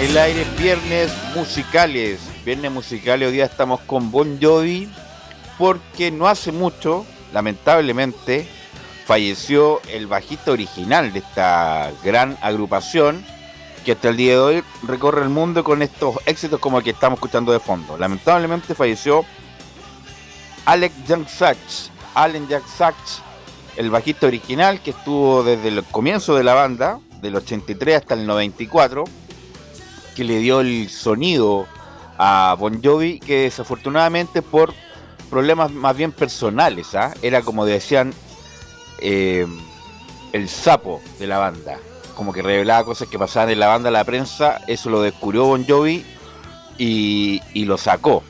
El aire, viernes musicales. Viernes musicales, hoy día estamos con Bon Jovi porque no hace mucho, lamentablemente, falleció el bajista original de esta gran agrupación que hasta el día de hoy recorre el mundo con estos éxitos como el que estamos escuchando de fondo. Lamentablemente falleció Alex Young Sachs, Allen Jack Sachs, el bajista original que estuvo desde el comienzo de la banda, del 83 hasta el 94 que le dio el sonido a Bon Jovi, que desafortunadamente por problemas más bien personales, ¿ah? era como decían eh, el sapo de la banda, como que revelaba cosas que pasaban en la banda, la prensa, eso lo descubrió Bon Jovi y, lo sacó.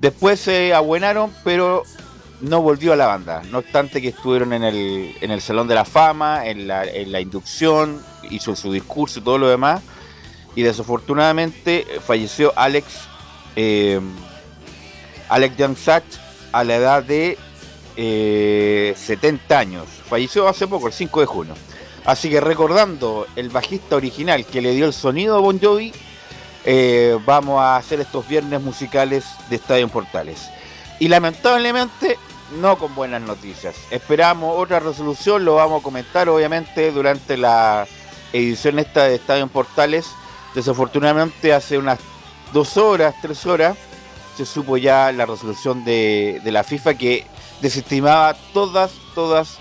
Después se abuenaron, pero no volvió a la banda, no obstante que estuvieron en el, en el Salón de la Fama, en la, en la inducción, hizo su discurso y todo lo demás, y desafortunadamente falleció Alex eh, Alex Sachs a la edad de 70 eh, años. Falleció hace poco, el 5 de junio. Así que recordando el bajista original que le dio el sonido a Bon Jovi, eh, vamos a hacer estos viernes musicales de Estadio Portales. Y lamentablemente no con buenas noticias. Esperamos otra resolución, lo vamos a comentar obviamente durante la edición esta de Estadio Portales Desafortunadamente hace unas dos horas, tres horas, se supo ya la resolución de, la FIFA que desestimaba todas, todas,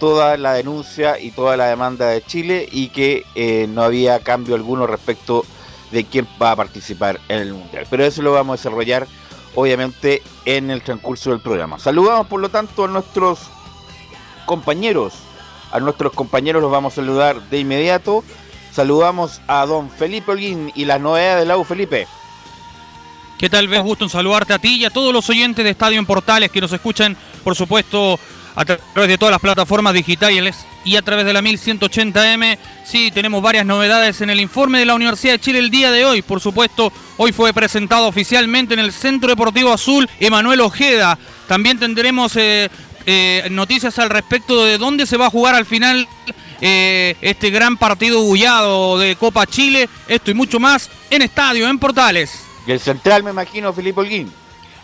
toda la denuncia y toda la demanda de Chile y que eh, no había cambio alguno respecto de quién va a participar en el Mundial. Pero eso lo vamos a desarrollar obviamente en el transcurso del programa. Saludamos por lo tanto a nuestros compañeros. A nuestros compañeros los vamos a saludar de inmediato. Saludamos a don Felipe Holguín y las novedades de la U, Felipe. ¿Qué tal, ves? Gusto en saludarte a ti y a todos los oyentes de Estadio en Portales que nos escuchan, por supuesto, a través de todas las plataformas digitales y a través de la 1180M. Sí, tenemos varias novedades en el informe de la Universidad de Chile el día de hoy. Por supuesto, hoy fue presentado oficialmente en el Centro Deportivo Azul Emanuel Ojeda. También tendremos eh, eh, noticias al respecto de dónde se va a jugar al final eh, este gran partido bullado de Copa Chile. Esto y mucho más en Estadio, en Portales. Y el central, me imagino, Felipe Holguín.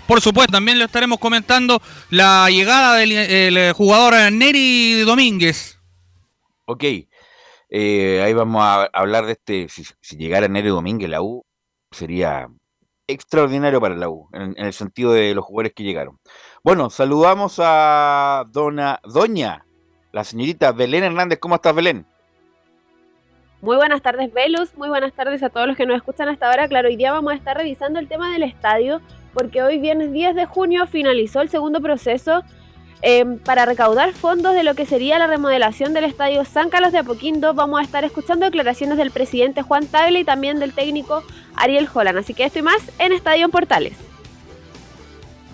Por supuesto, también le estaremos comentando la llegada del jugador Neri Domínguez. Ok, eh, ahí vamos a hablar de este, si, llegara Neri Domínguez la U, sería extraordinario para la U, en, el sentido de los jugadores que llegaron. Bueno, saludamos a dona, doña, la señorita Belén Hernández. ¿Cómo estás, Belén? Muy buenas tardes, Velus. Muy buenas tardes a todos los que nos escuchan hasta ahora. Claro, hoy día vamos a estar revisando el tema del estadio, porque hoy viernes 10 de junio finalizó el segundo proceso em, para recaudar fondos de lo que sería la remodelación del estadio San Carlos de Apoquindo. Vamos a estar escuchando declaraciones del presidente Juan Tagle y también del técnico Ariel Holland. Así que esto y más en Estadio en Portales.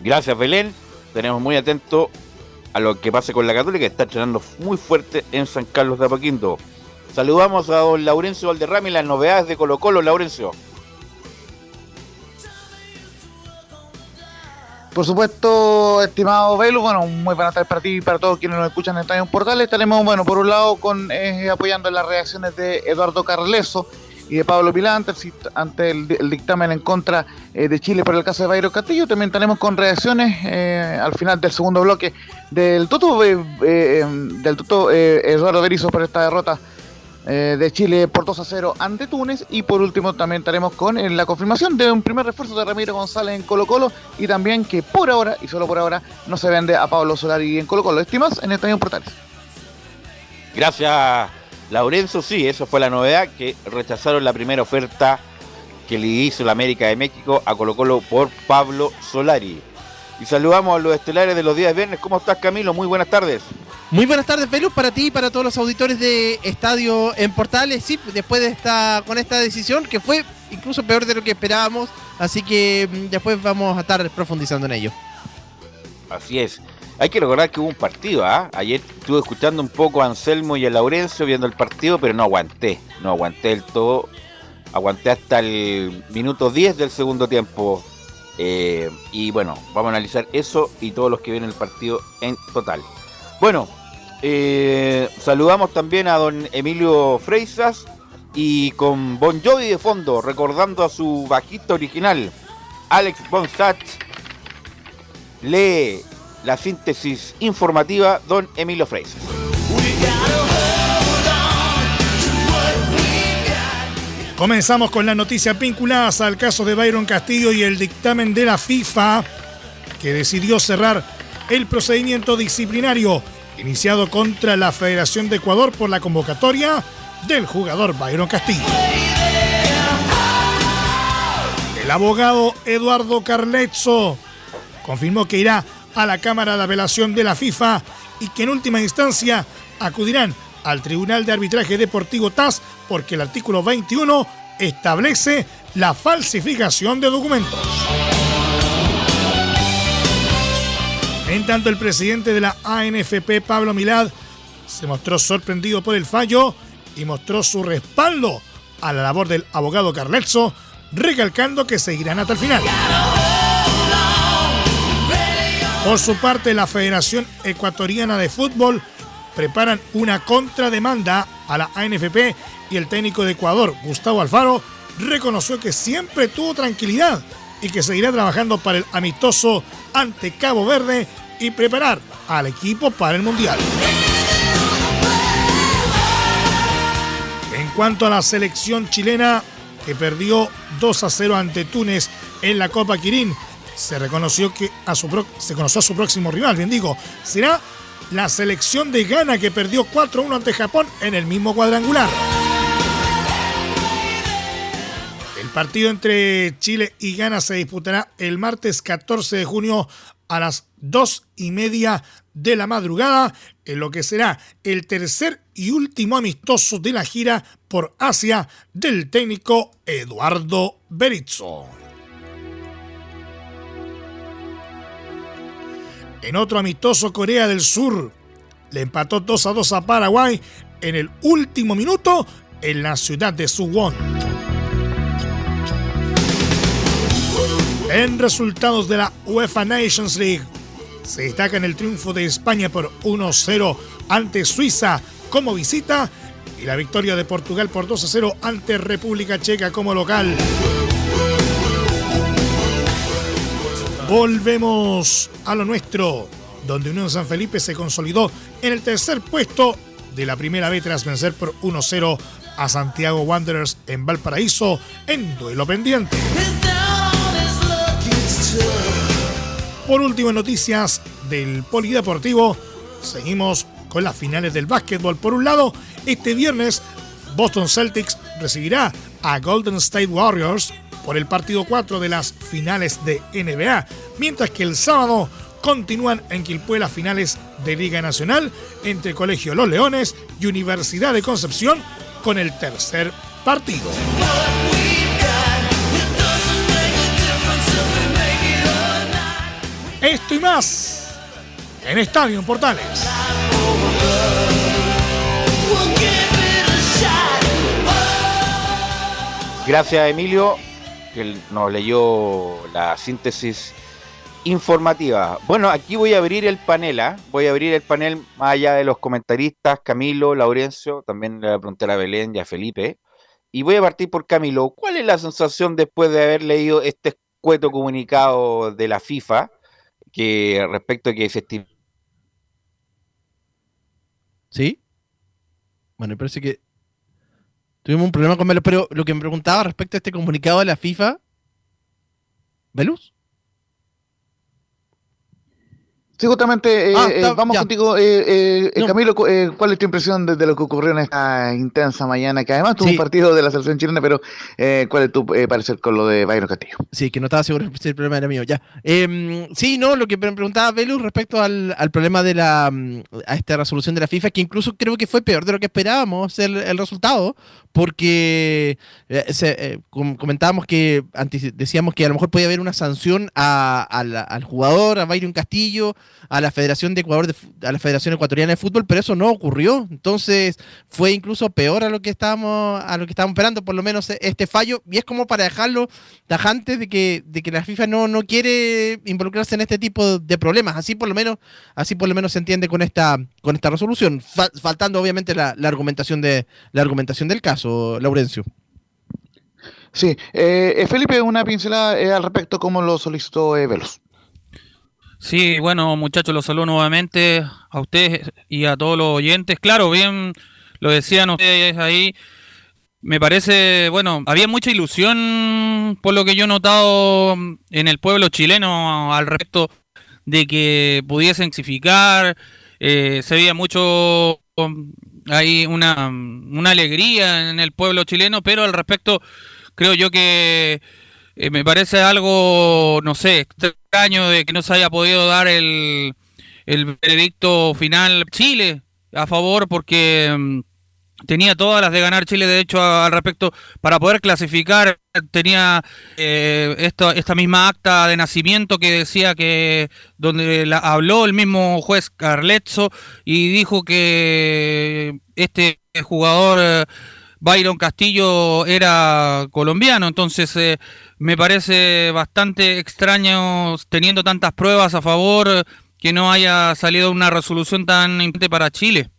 Gracias, Belén. Tenemos muy atento a lo que pase con la Católica, está entrenando muy fuerte en San Carlos de Apoquindo. Saludamos a don Laurencio Valderrama y las novedades de Colo Colo, Laurencio. Por supuesto, estimado Velo, bueno, muy buenas tardes para ti y para todos quienes nos escuchan en Estadio Portal. Estaremos, bueno, por un lado con eh, apoyando las reacciones de Eduardo Carleso y de Pablo Milán ante, el, dictamen en contra eh, de Chile por el caso de Bayro Castillo. También tenemos con reacciones eh, al final del segundo bloque del Tuto, del Tuto Eduardo Berizzo por esta derrota eh, de Chile por 2 a 0 ante Túnez. Y por último también estaremos con eh, la confirmación de un primer refuerzo de Ramiro González en Colo Colo y también que por ahora y solo por ahora no se vende a Pablo Solari en Colo Colo. Estimas en Estadio Portales. Gracias, Laurenzo. Sí, eso fue la novedad, que rechazaron la primera oferta que le hizo la América de México a Colo Colo por Pablo Solari. Y saludamos a los estelares de los días viernes. ¿Cómo estás, Camilo? Muy buenas tardes. Muy buenas tardes, Velus, para ti y para todos los auditores de Estadio en Portales. Sí, después de esta, con esta decisión, que fue incluso peor de lo que esperábamos, así que mm, después vamos a estar profundizando en ello. Así es. Hay que recordar que hubo un partido, ¿ah? Ayer estuve escuchando un poco a Anselmo y a Laurencio viendo el partido, pero no aguanté, no aguanté del todo. Aguanté hasta el minuto 10 del segundo tiempo. Eh, y bueno, vamos a analizar eso y todos los que vienen el partido en total. Bueno, eh, saludamos también a don Emilio Freisas y con Bon Jovi de fondo, recordando a su bajista original, Alex Bonsach, lee la síntesis informativa don Emilio Freisas. Comenzamos con las noticias vinculadas al caso de Byron Castillo y el dictamen de la FIFA que decidió cerrar el procedimiento disciplinario iniciado contra la Federación de Ecuador por la convocatoria del jugador Byron Castillo. El abogado Eduardo Carlezzo confirmó que irá a la Cámara de Apelación de la FIFA y que en última instancia acudirán al Tribunal de Arbitraje Deportivo TAS porque el artículo 21 establece la falsificación de documentos. En tanto, el presidente de la ANFP, Pablo Milad, se mostró sorprendido por el fallo y mostró su respaldo a la labor del abogado Carlezzo, recalcando que seguirán hasta el final. Por su parte, la Federación Ecuatoriana de Fútbol preparan una contrademanda a la ANFP y el técnico de Ecuador, Gustavo Alfaro, reconoció que siempre tuvo tranquilidad y que seguirá trabajando para el amistoso ante Cabo Verde y preparar al equipo para el Mundial. En cuanto a la selección chilena que perdió 2 a 0 ante Túnez en la Copa Quirín, se reconoció que a su se conoció a su próximo rival, bien digo, será la selección de Ghana que perdió 4-1 ante Japón en el mismo cuadrangular. El partido entre Chile y Ghana se disputará el martes 14 de junio a las 2 y media de la madrugada, en lo que será el tercer y último amistoso de la gira por Asia del técnico Eduardo Berizzo. En otro amistoso, Corea del Sur le empató 2 a 2 a Paraguay en el último minuto en la ciudad de Suwon. En resultados de la UEFA Nations League, se destaca el triunfo de España por 1-0 ante Suiza como visita y la victoria de Portugal por 2-0 ante República Checa como local. Volvemos a lo nuestro, donde Unión San Felipe se consolidó en el tercer puesto de la primera vez tras vencer por 1-0 a Santiago Wanderers en Valparaíso en duelo pendiente. Por último, noticias del Polideportivo, seguimos con las finales del básquetbol. Por un lado, este viernes Boston Celtics recibirá a Golden State Warriors por el partido 4 de las finales de NBA, mientras que el sábado continúan en Quilpué las finales de Liga Nacional entre Colegio Los Leones y Universidad de Concepción con el tercer partido. Esto y más en Estadio Portales. Gracias Emilio, que nos leyó la síntesis informativa. Bueno, aquí voy a abrir el panel, ¿ah? voy a abrir el panel más allá de los comentaristas, Camilo, Laurencio, también le preguntar a Belén y a Felipe. Y voy a partir por Camilo. ¿Cuál es la sensación después de haber leído este escueto comunicado de la FIFA que respecto a que se ¿Sí? Bueno, parece que tuvimos un problema con Melo, pero lo que me preguntaba respecto a este comunicado de la FIFA, ¿Velus? Sí, justamente, eh, ah, eh, vamos contigo, eh, Camilo, ¿cuál es tu impresión de, lo que ocurrió en esta intensa mañana? Que además tuvo un partido de la selección chilena, pero ¿cuál es tu parecer con lo de Bayern Castillo? Sí, que no estaba seguro si el problema era mío, ya. Em, sí, no, lo que me preguntaba Velus respecto al, problema de la mm, a esta resolución de la FIFA, que incluso creo que fue peor de lo que esperábamos el, el resultado, porque comentábamos que antes decíamos que a lo mejor podía haber una sanción al jugador, a Bayern Castillo, a la Federación de Ecuador, a la Federación Ecuatoriana de Fútbol, pero eso no ocurrió. Entonces fue incluso peor a lo que estábamos, a lo que estábamos esperando, por lo menos este fallo, y es como para dejarlo tajante de que, de que la FIFA no, no quiere involucrarse en este tipo de problemas. Así por lo menos, así por lo menos se entiende con esta, con esta resolución, faltando obviamente la, argumentación de, la argumentación del caso, Laurencio. Sí, eh, eh, Felipe, una pincelada eh, al respecto, como lo solicitó Velos. Sí, bueno, muchachos, los saludo nuevamente a ustedes y a todos los oyentes. Claro, bien lo decían ustedes ahí. Me parece, bueno, había mucha ilusión por lo que yo he notado en el pueblo chileno al respecto de que pudiesen clasificar. Eh, se veía mucho ahí una, una alegría en el pueblo chileno, pero al respecto creo yo que eh, me parece algo, no sé, de que no se haya podido dar el, el veredicto final Chile a favor porque mm, tenía todas las de ganar Chile, de hecho, al respecto, para poder clasificar, tenía eh, esta, misma acta de nacimiento que decía que, donde la, habló el mismo juez Carletzo y dijo que este jugador... Eh, Byron Castillo era colombiano, entonces eh, me parece bastante extraño teniendo tantas pruebas a favor que no haya salido una resolución tan importante para Chile.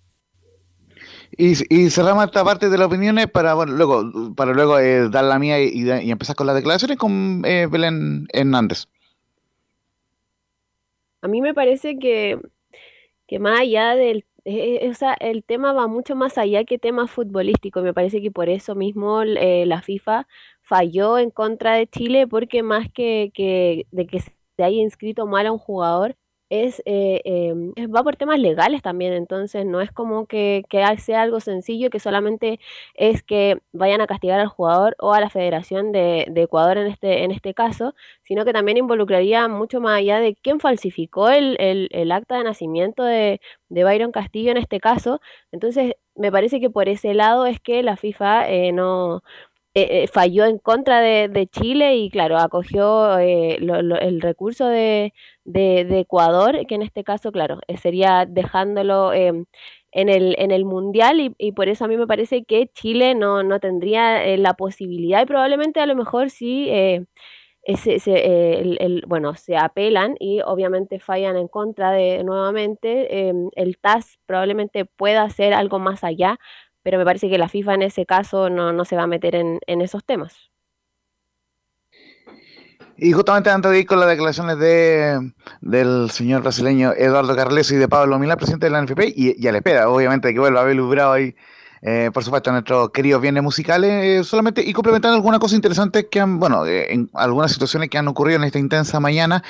Y, cerramos esta parte de las opiniones para bueno, luego para luego eh, dar la mía y, empezar con las declaraciones con eh, Belén Hernández. A mí me parece que, que más allá del eh, eh, o sea, el tema va mucho más allá que tema futbolístico. Me parece que por eso mismo eh, la FIFA falló en contra de Chile, porque más que, que de que se haya inscrito mal a un jugador, es, eh, em, va por temas legales también, entonces no es como que, sea algo sencillo, que solamente es que vayan a castigar al jugador o a la Federación de, Ecuador en este, en este caso, sino que también involucraría mucho más allá de quién falsificó el, el, acta de nacimiento de, de, Byron Castillo en este caso. Entonces, me parece que por ese lado es que la FIFA eh, no, eh, falló en contra de, Chile y claro, acogió el recurso de, Ecuador, que en este caso, claro, eh, sería dejándolo em, en, el, Mundial y, por eso a mí me parece que Chile no, no tendría eh, la posibilidad y probablemente a lo mejor sí... Eh, el, bueno, se apelan y obviamente fallan en contra de nuevamente. Em, el TAS probablemente pueda hacer algo más allá, pero me parece que la FIFA en ese caso no, no se va a meter en, en esos temas. Y justamente antes de ir con las declaraciones de, del señor brasileño Eduardo Carles y de Pablo Milán, presidente de la NFP, y, y a la espera, obviamente, que vuelva a haber Bravo ahí eh, por supuesto, nuestros queridos bienes musicales, eh, solamente y complementando algunas cosas interesantes que han, bueno, eh, en algunas situaciones que han ocurrido en esta intensa mañana.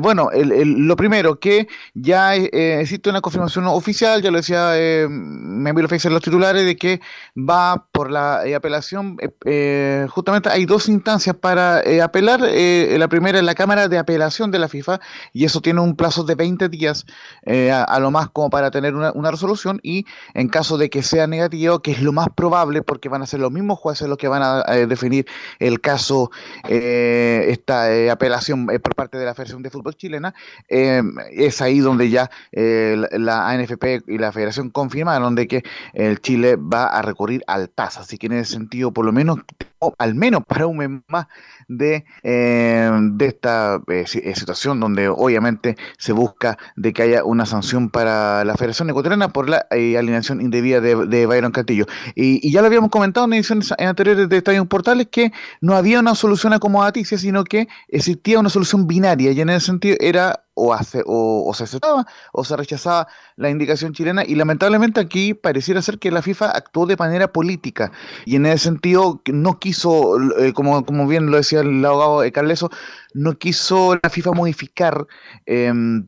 bueno, lo primero, que ya existe una confirmación oficial, ya lo decía eh, Member en los titulares, de que va por la apelación. justamente hay dos instancias para apelar. la primera es la Cámara de Apelación de la FIFA, y eso tiene un plazo de 20 días a, lo más como para tener una, una resolución, y en caso de que sea negativo, que es lo más probable porque van a ser los mismos jueces los que van a eh, definir el caso, eh, esta eh, apelación por parte de la Federación de Fútbol chilena. es ahí donde ya la ANFP y la Federación confirmaron de que el Chile va a recurrir al TAS. Así que en ese sentido, por lo menos, al menos para un mes más, de, eh, de esta situación donde obviamente se busca de que haya una sanción para la Federación Ecuatoriana por la alineación indebida de, de Byron Castillo. Y, ya lo habíamos comentado en ediciones anteriores de Estadio Portales que no había una solución acomodaticia, sino que existía una solución binaria y en ese sentido era o, hace, o, se aceptaba o se rechazaba la indicación chilena y lamentablemente aquí pareciera ser que la FIFA actuó de manera política y en ese sentido no quiso, como, como bien lo decía el abogado Carleso, no quiso la FIFA modificar. Em,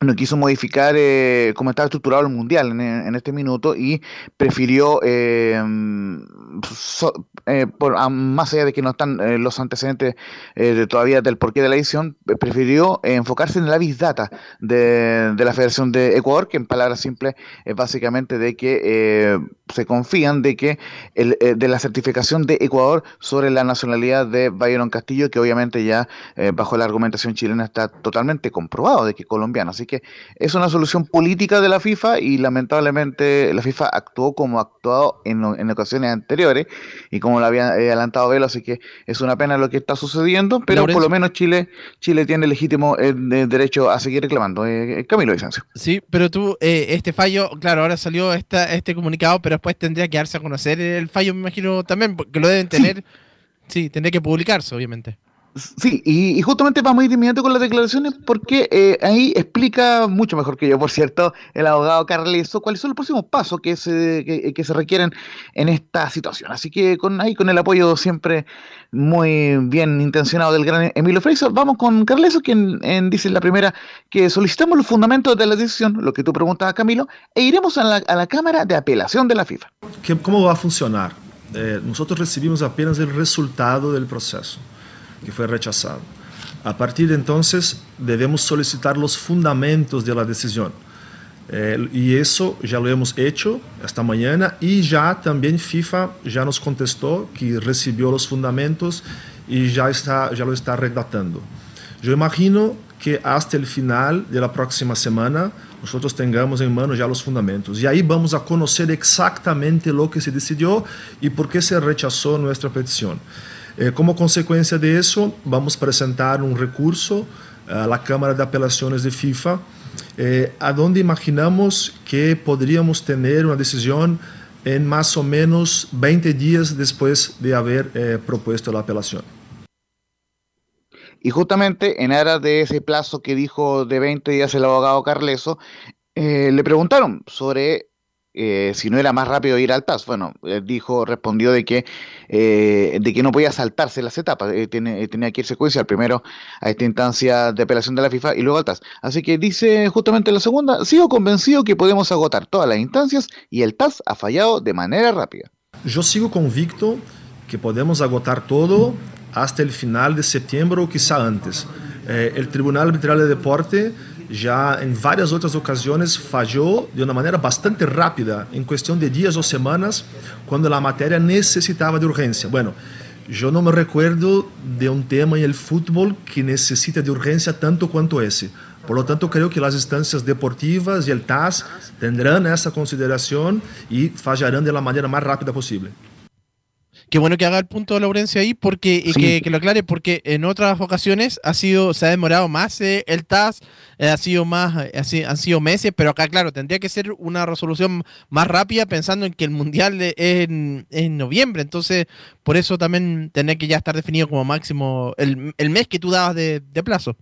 no quiso modificar eh, cómo estaba estructurado el mundial en, este minuto y prefirió, em, eh, por, más allá de que no están eh, los antecedentes de, todavía del porqué de la edición, prefirió enfocarse en la Big Data de, de, la Federación de Ecuador, que en palabras simples es básicamente de que se confían de que el, eh, de la certificación de Ecuador sobre la nacionalidad de Byron Castillo, que obviamente ya eh, bajo la argumentación chilena está totalmente comprobado de que es colombiano. Así que es una solución política de la FIFA y lamentablemente la FIFA actuó como ha actuado en, en ocasiones anteriores y como lo había eh, adelantado Velo, así que es una pena lo que está sucediendo, pero por lo menos Chile Chile tiene legítimo derecho a seguir reclamando. Camilo Vicencio. Sí, pero tú, este fallo, claro, ahora salió esta, este comunicado, pero después tendría que darse a conocer el fallo, me imagino también, porque lo deben tener. Sí, tendría que publicarse, obviamente. Sí, y, justamente vamos a ir inmediato con las declaraciones porque eh, ahí explica mucho mejor que yo, por cierto, el abogado Carleso, cuáles son los próximos pasos que se, que, se requieren en esta situación. Así que con ahí con el apoyo siempre muy bien intencionado del gran Emilio Freiso, vamos con Carleso, quien dice en la primera que solicitamos los fundamentos de la decisión, lo que tú preguntas, Camilo, e iremos a la, a la Cámara de Apelación de la FIFA. ¿Cómo va a funcionar? Eh, nosotros recibimos apenas el resultado del proceso. Que foi rechazado. A partir de então, devemos solicitar os fundamentos da decisão. Eh, e isso já lo hemos hecho esta manhã e já também FIFA já nos contestou que recebeu os fundamentos e já está já lo está redactando. Eu imagino que até o final da próxima semana nós tenhamos em mano já os fundamentos e aí vamos a conhecer exatamente o que se decidiu e por que se rechazou nossa petição. Eh, como consecuencia de eso, vamos a presentar un recurso a la Cámara de Apelaciones de FIFA, eh, a donde imaginamos que podríamos tener una decisión en más o menos 20 días después de haber eh, propuesto la apelación. Y justamente en aras de ese plazo que dijo de 20 días el abogado Carleso, le preguntaron sobre eh, si no era más rápido ir al TAS. Bueno, dijo, respondió de que, eh, de que no podía saltarse las etapas, eh, tiene, tenía que ir secuencial, primero a esta instancia de apelación de la FIFA y luego al TAS. Así que dice justamente la segunda, sigo convencido que podemos agotar todas las instancias y el TAS ha fallado de manera rápida. Yo sigo convicto que podemos agotar todo hasta el final de septiembre o quizá antes. el Tribunal Arbitral de Deporte já em várias outras ocasiões falhou de uma maneira bastante rápida, em questão de dias ou semanas, quando a matéria necessitava de urgência. Bueno, yo no me recuerdo de un tema en el fútbol que necesite de urgencia tanto cuanto ese. Por lo tanto, creo que las instancias deportivas y el TAS tendrán esa consideración y fallarán de la manera más rápida posible. Qué bueno que haga el punto de Laurencio ahí porque, y que, lo aclare, porque en otras ocasiones ha sido, se ha demorado más eh, el TAS, eh, ha sido más, eh, han sido meses, pero acá, claro, tendría que ser una resolución más rápida pensando en que el Mundial es en, noviembre. Entonces, por eso también tendría que ya estar definido como máximo el, mes que tú dabas de, plazo.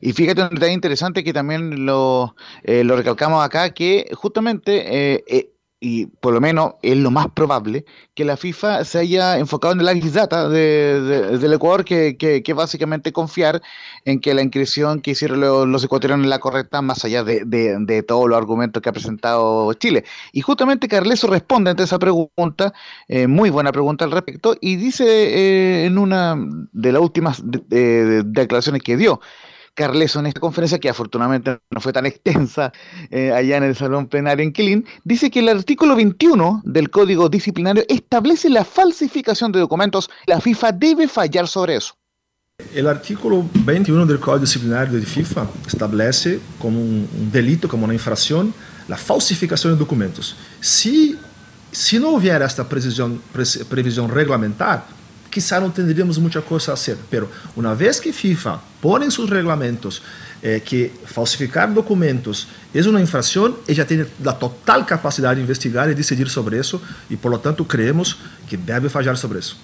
Y fíjate un detalle interesante que también lo, lo recalcamos acá, que justamente y por lo menos es lo más probable, que la FIFA se haya enfocado en el Big Data del Ecuador, que, que, básicamente confiar en que la inscripción que hicieron los, ecuatorianos es la correcta, más allá de, de, todos los argumentos que ha presentado Chile. Y justamente Carleso responde ante esa pregunta, eh, muy buena pregunta al respecto, y dice eh, en una de las últimas declaraciones que dio, Carleso en esta conferencia, que afortunadamente no fue tan extensa eh, allá en el salón plenario en Quilín, dice que el artículo 21 del Código Disciplinario establece la falsificación de documentos. La FIFA debe fallar sobre eso. El artículo 21 del Código Disciplinario de FIFA establece como un, delito, como una infracción, la falsificación de documentos. Si, si no hubiera esta previsión, previsión reglamentaria, quizá no tendríamos mucha cosa a hacer, pero una vez que FIFA pone en sus reglamentos eh, que falsificar documentos es una infracción, ella tiene la total capacidad de investigar y decidir sobre eso y por lo tanto creemos que debe fallar sobre eso.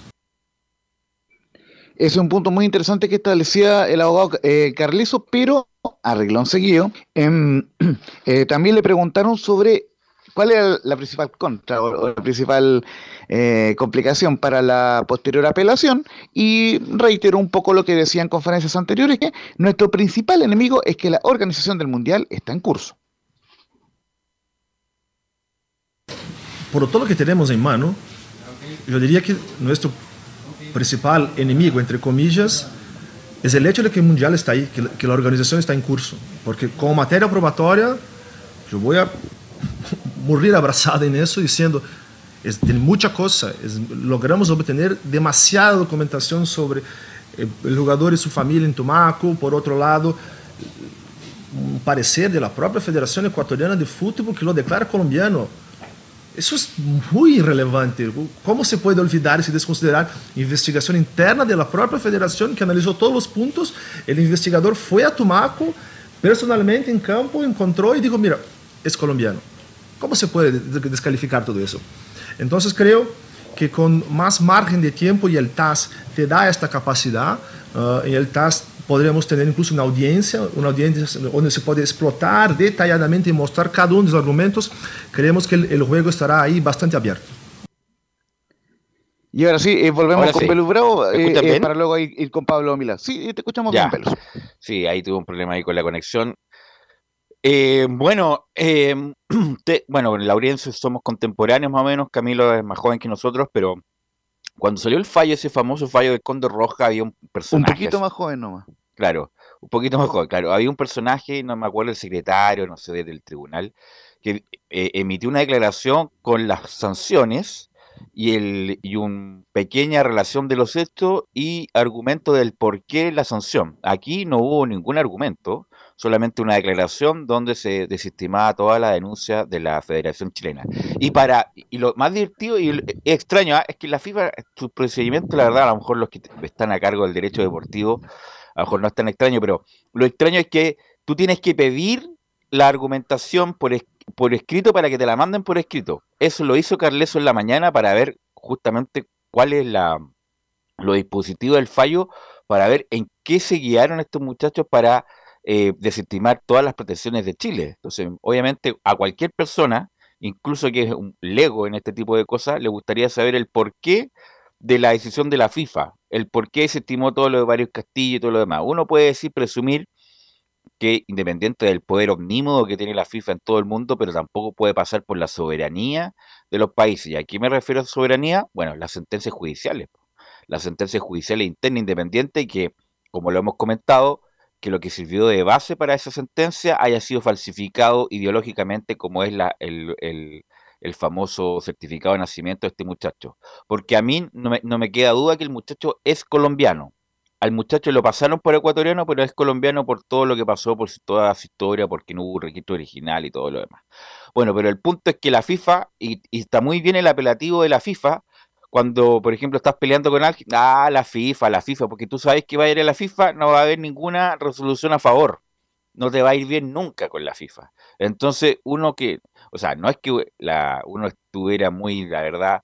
Es un punto muy interesante que establecía el abogado eh, Carlizo, pero arreglón seguido. Em, eh, también le preguntaron sobre cuál era la principal contra o la principal eh, complicación para la posterior apelación y reitero un poco lo que decía en conferencias anteriores, que nuestro principal enemigo es que la organización del Mundial está en curso. Por todo lo que tenemos en mano, yo diría que nuestro principal enemigo, entre comillas, es el hecho de que el Mundial está ahí, que, la organización está en curso. Porque con materia probatoria, yo voy a morir abrazado en eso diciendo, es, tiene mucha cosa. logramos obtener demasiada documentación sobre eh, el jugador y su familia en Tumaco. Por otro lado, un parecer de la propia Federación Ecuatoriana de Fútbol que lo declara colombiano. Eso es muy relevante. ¿Cómo se puede olvidar y desconsiderar investigación interna de la propia federación que analizó todos los puntos? El investigador fue a Tumaco personalmente en campo, encontró y dijo, mira, es colombiano. ¿Cómo se puede descalificar todo eso? Entonces creo que con más margen de tiempo y el TAS te da esta capacidad, uh, y el TAS podríamos tener incluso una audiencia, una audiencia donde se puede explotar detalladamente y mostrar cada uno de los argumentos, creemos que el, juego estará ahí bastante abierto. Y ahora sí, eh, volvemos con sí. Bravo eh, eh, para luego ir, con Pablo Mila. Sí, te escuchamos bien, Pelus. Sí, ahí tuve un problema ahí con la conexión. Eh, bueno, eh, bueno, en la audiencia somos contemporáneos más o menos, Camilo es más joven que nosotros, pero cuando salió el fallo, ese famoso fallo de Conde Roja, había un personaje. Un poquito más joven nomás. Claro, un poquito más joven, claro. Había un personaje, no me acuerdo el secretario, no sé, del tribunal, que eh, emitió una declaración con las sanciones y, el, y una pequeña relación de los hechos y argumento del por qué la sanción. Aquí no hubo ningún argumento solamente una declaración donde se desestimaba toda la denuncia de la Federación Chilena. Y para y lo más divertido y extraño ¿ah? es que la FIFA, su procedimiento, la verdad, a lo mejor los que están a cargo del derecho deportivo, a lo mejor no es tan extraño, pero lo extraño es que tú tienes que pedir la argumentación por, por escrito para que te la manden por escrito. Eso lo hizo Carleso en la mañana para ver justamente cuál es la lo dispositivo del fallo para ver en qué se guiaron estos muchachos para eh, desestimar todas las protecciones de Chile. Entonces, obviamente, a cualquier persona, incluso que es un lego en este tipo de cosas, le gustaría saber el porqué de la decisión de la FIFA, el por qué se estimó todo lo de varios castillos y todo lo demás. Uno puede decir, presumir que independiente del poder omnímodo que tiene la FIFA en todo el mundo, pero tampoco puede pasar por la soberanía de los países. ¿Y aquí me refiero a soberanía? Bueno, las sentencias judiciales. Las sentencias judiciales internas independientes y que, como lo hemos comentado, que lo que sirvió de base para esa sentencia haya sido falsificado ideológicamente como es el, el famoso certificado de nacimiento de este muchacho. Porque a mí no me, no me queda duda que el muchacho es colombiano. Al muchacho lo pasaron por ecuatoriano, pero es colombiano por todo lo que pasó, por toda su historia, porque no hubo registro original y todo lo demás. Bueno, pero el punto es que la FIFA, y está muy bien el apelativo de la FIFA, cuando, por ejemplo, estás peleando con alguien, ah, la FIFA, la FIFA, porque tú sabes que va a ir a la FIFA, no va a haber ninguna resolución a favor. No te va a ir bien nunca con la FIFA. Entonces, uno que, o sea, no es que la, uno estuviera muy, la verdad,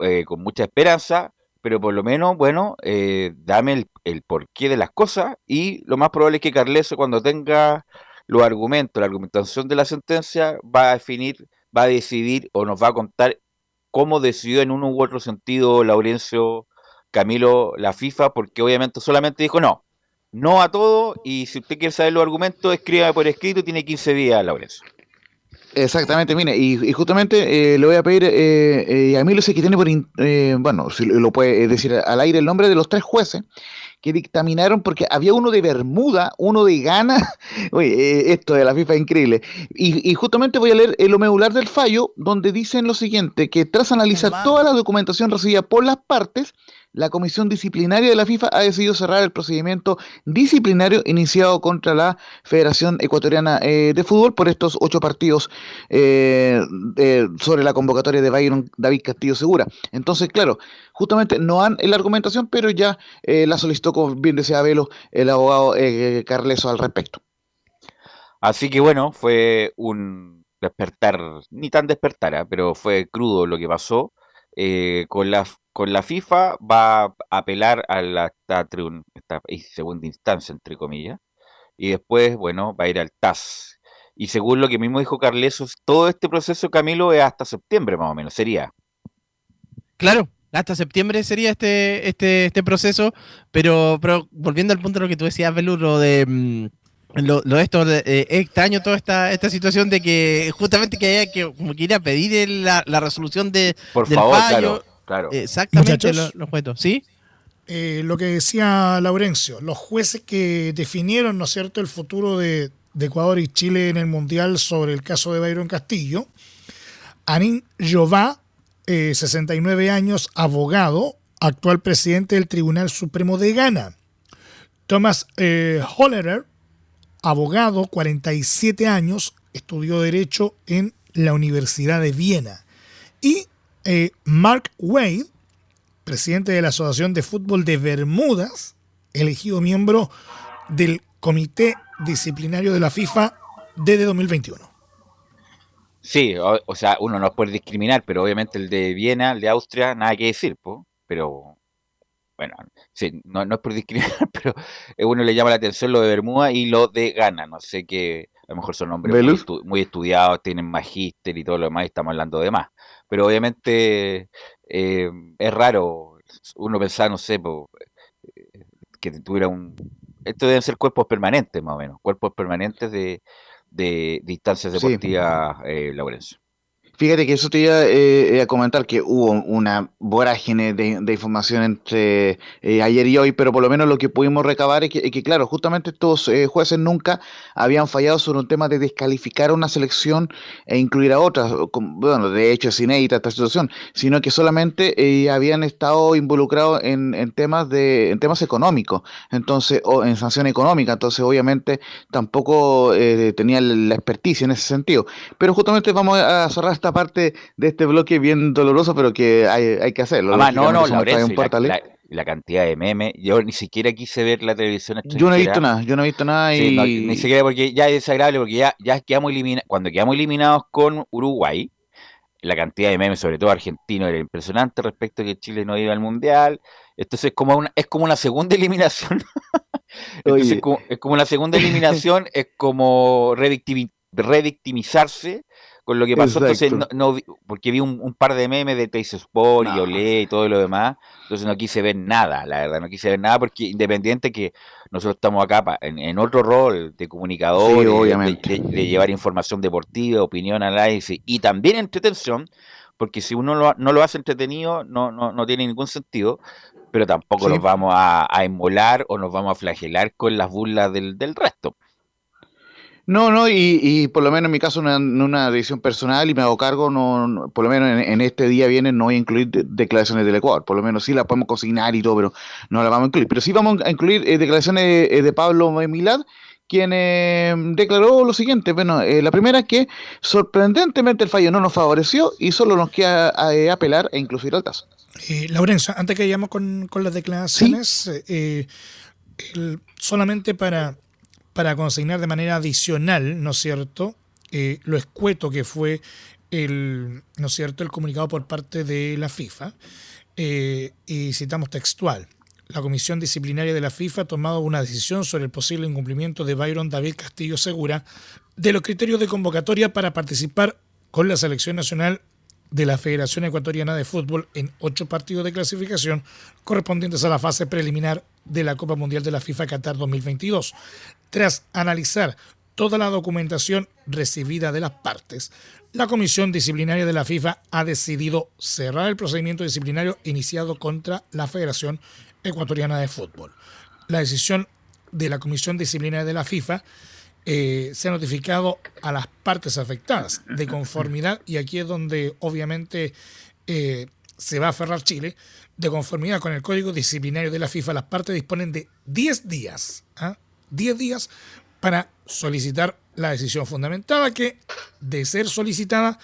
eh, con mucha esperanza, pero por lo menos, bueno, eh, dame el, el, porqué de las cosas y lo más probable es que Carleso cuando tenga los argumentos, la argumentación de la sentencia, va a definir, va a decidir o nos va a contar cómo decidió en uno u otro sentido Laurencio Camilo la FIFA, porque obviamente solamente dijo no, no a todo, y si usted quiere saber los argumentos, escriba por escrito, tiene 15 días, Laurencio. Exactamente, mire, y, y justamente eh, le voy a pedir, eh, eh, a mí lo sé que tiene por, eh, bueno, si lo puede decir al aire el nombre de los tres jueces que dictaminaron, porque había uno de Bermuda, uno de Ghana, oye, esto de la FIFA es increíble, y, y, justamente voy a leer el medular del fallo, donde dicen lo siguiente, que tras analizar toda la documentación recibida por las partes, la Comisión Disciplinaria de la FIFA ha decidido cerrar el procedimiento disciplinario iniciado contra la Federación Ecuatoriana eh, de Fútbol por estos ocho partidos eh, sobre la convocatoria de Byron David Castillo Segura. Entonces, claro, justamente no han la argumentación, pero ya eh, la solicitó, como bien decía Velo, el abogado eh, Carleso al respecto. Así que bueno, fue un despertar, ni tan despertar, ¿eh? pero fue crudo lo que pasó. Eh, con la con la FIFA va a apelar a la esta, esta segunda instancia, entre comillas, y después, bueno, va a ir al TAS. Y según lo que mismo dijo Carlesos, todo este proceso, Camilo, es hasta septiembre más o menos, sería. Claro, hasta septiembre sería este, este, este proceso, pero, pero volviendo al punto de lo que tú decías, Veluro, de... Mm, lo, lo, esto eh, extraño toda esta, esta situación de que justamente que haya que como que ir a pedir la, la resolución de, Por del favor, fallo. claro, claro. Exactamente los lo juetos, ¿sí? Eh, lo que decía Laurencio, los jueces que definieron, ¿no es cierto?, el futuro de, de, Ecuador y Chile en el Mundial sobre el caso de Byron Castillo. Anin Jová, eh, 69 años, abogado, actual presidente del Tribunal Supremo de Ghana. Thomas eh, Hollerer, abogado, 47 años, estudió Derecho en la Universidad de Viena. Y eh, Mark Wade, presidente de la Asociación de Fútbol de Bermudas, elegido miembro del Comité Disciplinario de la FIFA desde 2021. Sí, o, o, sea, uno no puede discriminar, pero obviamente el de Viena, el de Austria, nada que decir, po, pero bueno, sí, no, no, es por discriminar, pero uno le llama la atención lo de Bermuda y lo de Ghana. No sé qué, a lo mejor son hombres muy, estu muy, estudiados, tienen magíster y todo lo demás, y estamos hablando de más. Pero obviamente eh, es raro uno pensar, no sé, po, que tuviera un. Esto deben ser cuerpos permanentes, más o menos, cuerpos permanentes de, de, de instancias deportivas, sí. eh, Laurencio. Fíjate que eso te iba eh, a comentar que hubo una vorágine de, información entre eh, ayer y hoy, pero por lo menos lo que pudimos recabar es que, claro, justamente estos eh, jueces nunca habían fallado sobre un tema de descalificar una selección e incluir a otras. Bueno, de hecho es inédita esta situación, sino que solamente eh, habían estado involucrados en, temas de en temas económicos, entonces o en sanción económica, entonces obviamente tampoco eh, tenían la experticia en ese sentido. Pero justamente vamos a cerrar esta parte de este bloque bien doloroso, pero que hay, hay que hacerlo. Además, no, no, Lorenzo, la, la, la, cantidad de memes. Yo ni siquiera quise ver la televisión extranjera. Yo no he visto nada, yo no he visto nada. Sí, y... no, ni siquiera porque ya es desagradable, porque ya, ya quedamos eliminados. Cuando quedamos eliminados con Uruguay, la cantidad de memes, sobre todo argentinos, era impresionante respecto a que Chile no iba al mundial. Entonces es como una, es como una segunda eliminación. Entonces, es, como, es como una segunda eliminación, es como revictimizarse con lo que pasó, Exacto. entonces no, no, porque vi un, un, par de memes de Tays Sport no. y Olé y todo lo demás, entonces no quise ver nada, la verdad, no quise ver nada porque independiente que nosotros estamos acá pa, en, en, otro rol de comunicador, sí, de, de, de, llevar información deportiva, opinión, análisis y también entretención, porque si uno lo, no lo hace entretenido no, no, no tiene ningún sentido, pero tampoco sí. nos vamos a, a, inmolar o nos vamos a flagelar con las burlas del, del resto. No, no, y, por lo menos en mi caso, una, una decisión personal y me hago cargo, no, por lo menos en, este día viene, no voy a incluir declaraciones del Ecuador. Por lo menos sí las podemos consignar y todo, pero no las vamos a incluir. Pero sí vamos a incluir eh, declaraciones de, de Pablo Milad, quien eh, declaró lo siguiente. Bueno, eh, la primera es que sorprendentemente el fallo no nos favoreció y solo nos queda apelar e incluir al TAS. Eh, Laurenzo, antes que vayamos con, las declaraciones, solamente para para consignar de manera adicional, ¿no es cierto?, eh, lo escueto que fue el, ¿no es cierto?, el comunicado por parte de la FIFA. Eh, y citamos textual. La Comisión Disciplinaria de la FIFA ha tomado una decisión sobre el posible incumplimiento de Byron David Castillo Segura de los criterios de convocatoria para participar con la selección nacional de la Federación Ecuatoriana de Fútbol en ocho partidos de clasificación correspondientes a la fase preliminar de la Copa Mundial de la FIFA Qatar 2022. Tras analizar toda la documentación recibida de las partes, la Comisión Disciplinaria de la FIFA ha decidido cerrar el procedimiento disciplinario iniciado contra la Federación Ecuatoriana de Fútbol. La decisión de la Comisión Disciplinaria de la FIFA eh, se ha notificado a las partes afectadas de conformidad, y aquí es donde obviamente eh, se va a aferrar Chile, de conformidad con el Código Disciplinario de la FIFA, las partes disponen de 10 días, 10 ¿ah? días para solicitar la decisión fundamentada que, de ser solicitada,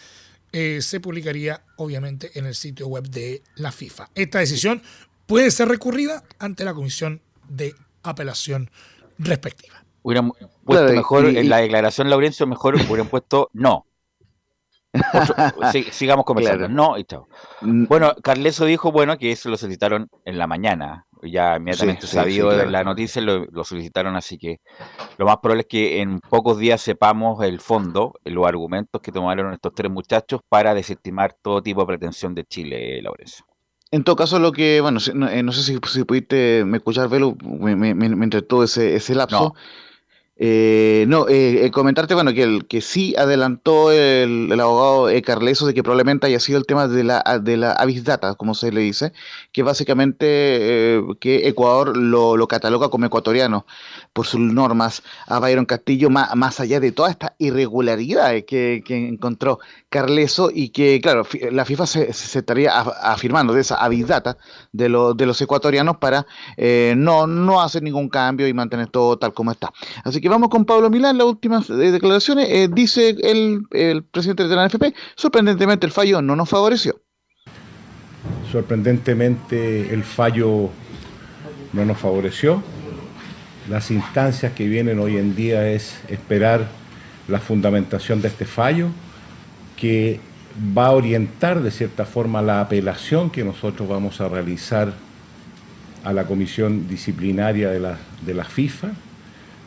eh, se publicaría obviamente en el sitio web de la FIFA. Esta decisión puede ser recurrida ante la Comisión de Apelación respectiva. Hubieran puesto mejor, en la declaración Laurencio, mejor hubieran puesto no. sigamos conversando. No, y chao. Mm. Bueno, Carleso dijo, bueno, que eso lo solicitaron en la mañana. Ya inmediatamente sabido de la noticia, lo, solicitaron, así que lo más probable es que en pocos días sepamos el fondo, los argumentos que tomaron estos tres muchachos para desestimar todo tipo de pretensión de Chile, Laurencio. En todo caso, lo que, bueno, no, eh, sé si, si, pudiste me escuchar, Velo, me, me, todo ese, ese lapso. Eh, no, eh, eh, comentarte, bueno, que, el, que sí adelantó el, abogado eh, Carleso de que probablemente haya sido el tema de la, de la avis data, como se le dice, que básicamente que Ecuador lo, lo, cataloga como ecuatoriano por sus normas a Byron Castillo, más, más allá de toda esta irregularidad que, que encontró Carleso y que, claro, la FIFA se, estaría afirmando de esa avis data de, de los ecuatorianos para no, no hacer ningún cambio y mantener todo tal como está. Así que vamos con Pablo Milán, las últimas eh, declaraciones. Eh, dice el, el, presidente de la NFP, sorprendentemente el fallo no nos favoreció. Sorprendentemente el fallo no nos favoreció. Las instancias que vienen hoy en día es esperar la fundamentación de este fallo, que va a orientar de cierta forma la apelación que nosotros vamos a realizar a la comisión disciplinaria de la, de la FIFA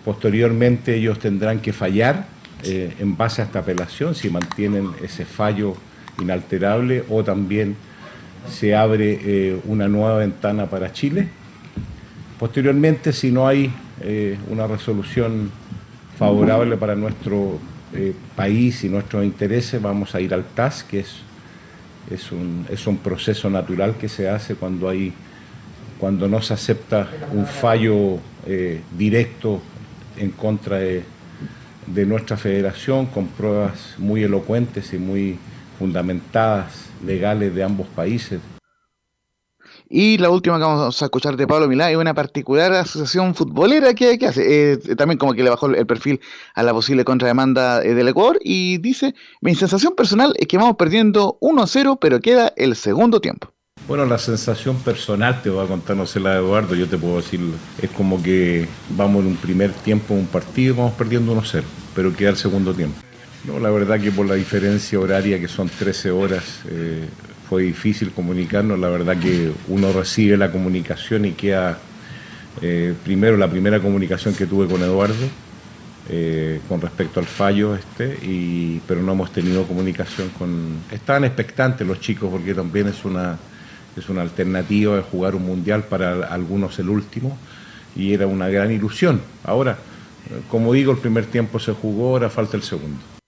Posteriormente ellos tendrán que fallar eh, en base a esta apelación si mantienen ese fallo inalterable o también se abre eh, una nueva ventana para Chile. Posteriormente, si no hay eh, una resolución favorable para nuestro país y nuestros intereses, vamos a ir al TAS, que es, es, un, es un proceso natural que se hace cuando, hay, cuando no se acepta un fallo directo en contra de, nuestra federación con pruebas muy elocuentes y muy fundamentadas legales de ambos países. Y la última que vamos a escuchar de Pablo Milá es una particular asociación futbolera que, hace. Eh, también como que le bajó el perfil a la posible contrademanda eh, del Ecuador y dice, mi sensación personal es que vamos perdiendo 1-0 pero queda el segundo tiempo. Bueno, la sensación personal te voy a contar, no sé la de Eduardo, yo te puedo decir, es como que vamos en un primer tiempo, un partido, vamos perdiendo 1-0, pero queda el segundo tiempo. No, la verdad que por la diferencia horaria, que son 13 horas, eh, fue difícil comunicarnos. La verdad que uno recibe la comunicación y queda, eh, primero la primera comunicación que tuve con Eduardo, eh, con respecto al fallo este, pero no hemos tenido comunicación con... Estaban expectantes los chicos porque también es una es una alternativa de jugar un mundial para algunos el último y era una gran ilusión. Ahora, como digo, el primer tiempo se jugó, ahora falta el segundo.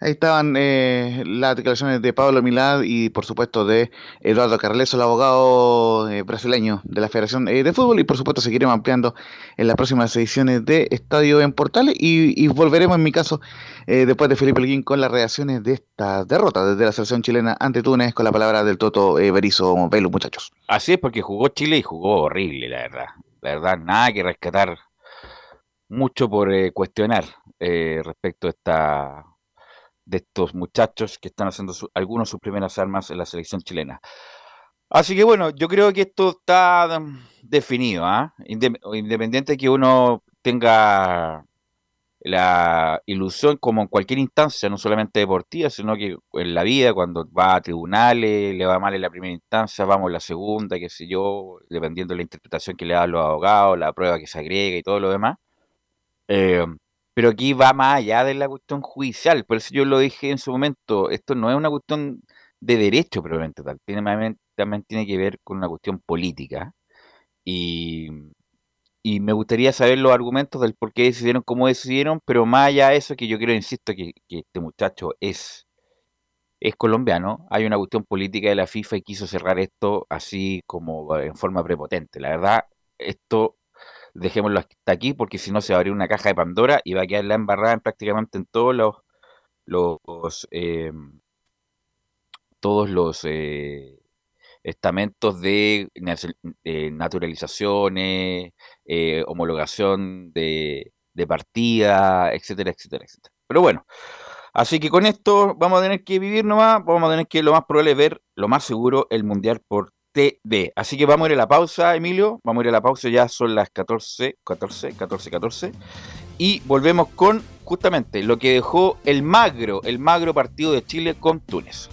Ahí estaban eh, las declaraciones de Pablo Milad y por supuesto de Eduardo Carleso, el abogado eh, brasileño de la Federación eh, de Fútbol y por supuesto seguiremos ampliando en las próximas ediciones de Estadio en Portales y, volveremos en mi caso después de Felipe Alguín con las reacciones de esta derrota desde la selección chilena ante Túnez con la palabra del Toto Berizo Velo, muchachos. Así es porque jugó Chile y jugó horrible, la verdad. La verdad, nada que rescatar mucho por cuestionar respecto a esta de estos muchachos que están haciendo algunos sus primeras armas en la selección chilena. Así que bueno, yo creo que esto está definido, ¿ah? independiente de que uno tenga la ilusión como en cualquier instancia, no solamente deportiva, sino que en la vida, cuando va a tribunales, le va mal en la primera instancia, vamos en la segunda, qué sé yo, dependiendo de la interpretación que le dan los abogados, la prueba que se agrega y todo lo demás. Eh, pero aquí va más allá de la cuestión judicial, por eso yo lo dije en su momento, esto no es una cuestión de derecho probablemente tal, tiene, también tiene que ver con una cuestión política. Y, me gustaría saber los argumentos del por qué decidieron como decidieron, pero más allá de eso, que yo quiero, insisto, que, que este muchacho es, es colombiano, hay una cuestión política de la FIFA y quiso cerrar esto así como en forma prepotente. La verdad, esto dejémoslo hasta aquí porque si no se va a abrir una caja de Pandora y va a quedar la embarrada en prácticamente en todos los, los eh, todos los eh, estamentos de naturalizaciones, eh, homologación de, de partida, etcétera, etcétera, etcétera. Pero bueno, así que con esto vamos a tener que vivir nomás, vamos a tener que lo más probable ver, lo más seguro, el Mundial por TD. Así que vamos a ir a la pausa, Emilio. Vamos a ir a la pausa, ya son las 14, 14, 14, 14. Y volvemos con justamente lo que dejó el magro, el magro partido de Chile con Túnez.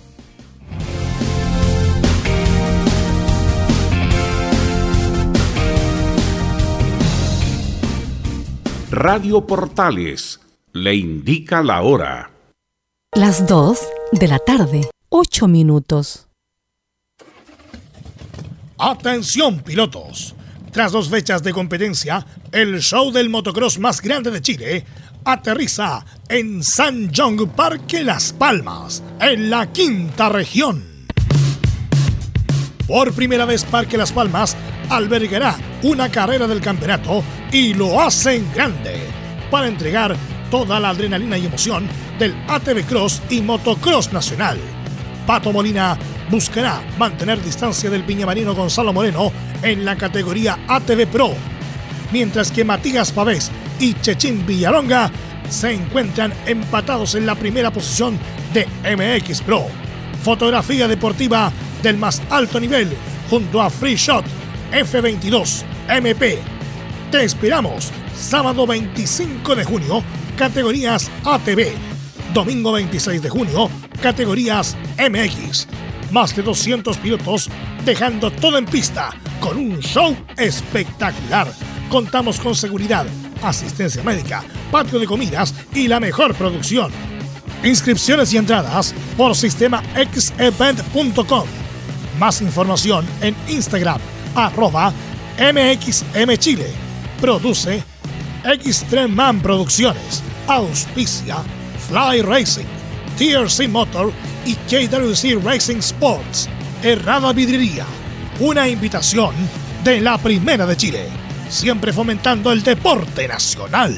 Radio Portales le indica la hora. Las 2 de la tarde, 8 minutos. Atención pilotos. Tras dos fechas de competencia, el show del motocross más grande de Chile aterriza en San John Parque Las Palmas, en la quinta región. Por primera vez Parque Las Palmas albergará una carrera del campeonato y lo hacen grande para entregar toda la adrenalina y emoción del ATV Cross y Motocross Nacional. Pato Molina buscará mantener distancia del piñamarino Gonzalo Moreno en la categoría ATV Pro, mientras que Matías Pavés y Chechín Villalonga se encuentran empatados en la primera posición de MX Pro. Fotografía deportiva del más alto nivel junto a Free Shot F22 MP. Te esperamos sábado 25 de junio, categorías ATV. Domingo 26 de junio, categorías MX más de 200 pilotos dejando todo en pista con un show espectacular. Contamos con seguridad, asistencia médica, patio de comidas y la mejor producción. Inscripciones y entradas por sistema xevent.com. Más información en Instagram, arroba MXMChile. Produce Extreman Producciones. Auspicia Fly Racing, TRC Motor y KWC Racing Sports. Errada Vidrería. Una invitación de la Primera de Chile. Siempre fomentando el deporte nacional.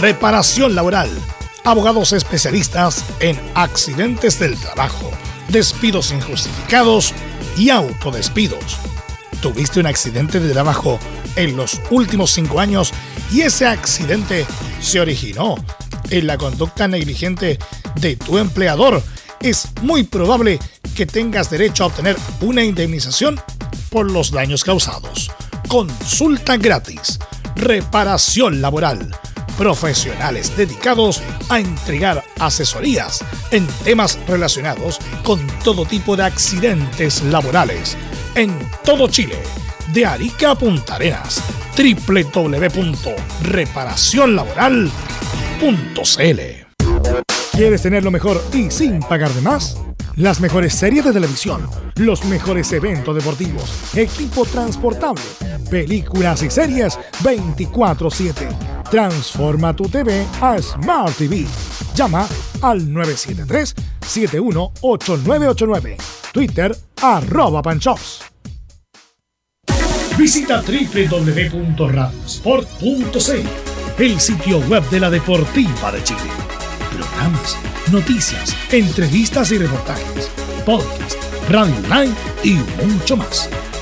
Reparación laboral. Abogados especialistas en accidentes del trabajo, despidos injustificados y autodespidos. ¿Tuviste un accidente de trabajo en los últimos cinco años y ese accidente se originó en la conducta negligente de tu empleador, es muy probable que tengas derecho a obtener una indemnización por los daños causados. Consulta gratis. Reparación laboral. Profesionales dedicados a entregar asesorías en temas relacionados con todo tipo de accidentes laborales en todo Chile de Arica a Punta Arenas. www.reparacionlaboral.cl ¿Quieres tener lo mejor y sin pagar de más? Las mejores series de televisión, los mejores eventos deportivos, equipo transportable películas y series 24/7. Transforma tu TV a Smart TV. Llama al 973-718989. Twitter arroba panchops. Visita www.radiosport.cl, el sitio web de la Deportiva de Chile. Programas, noticias, entrevistas y reportajes, podcast, radio online y mucho más.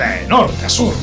de norte a sur.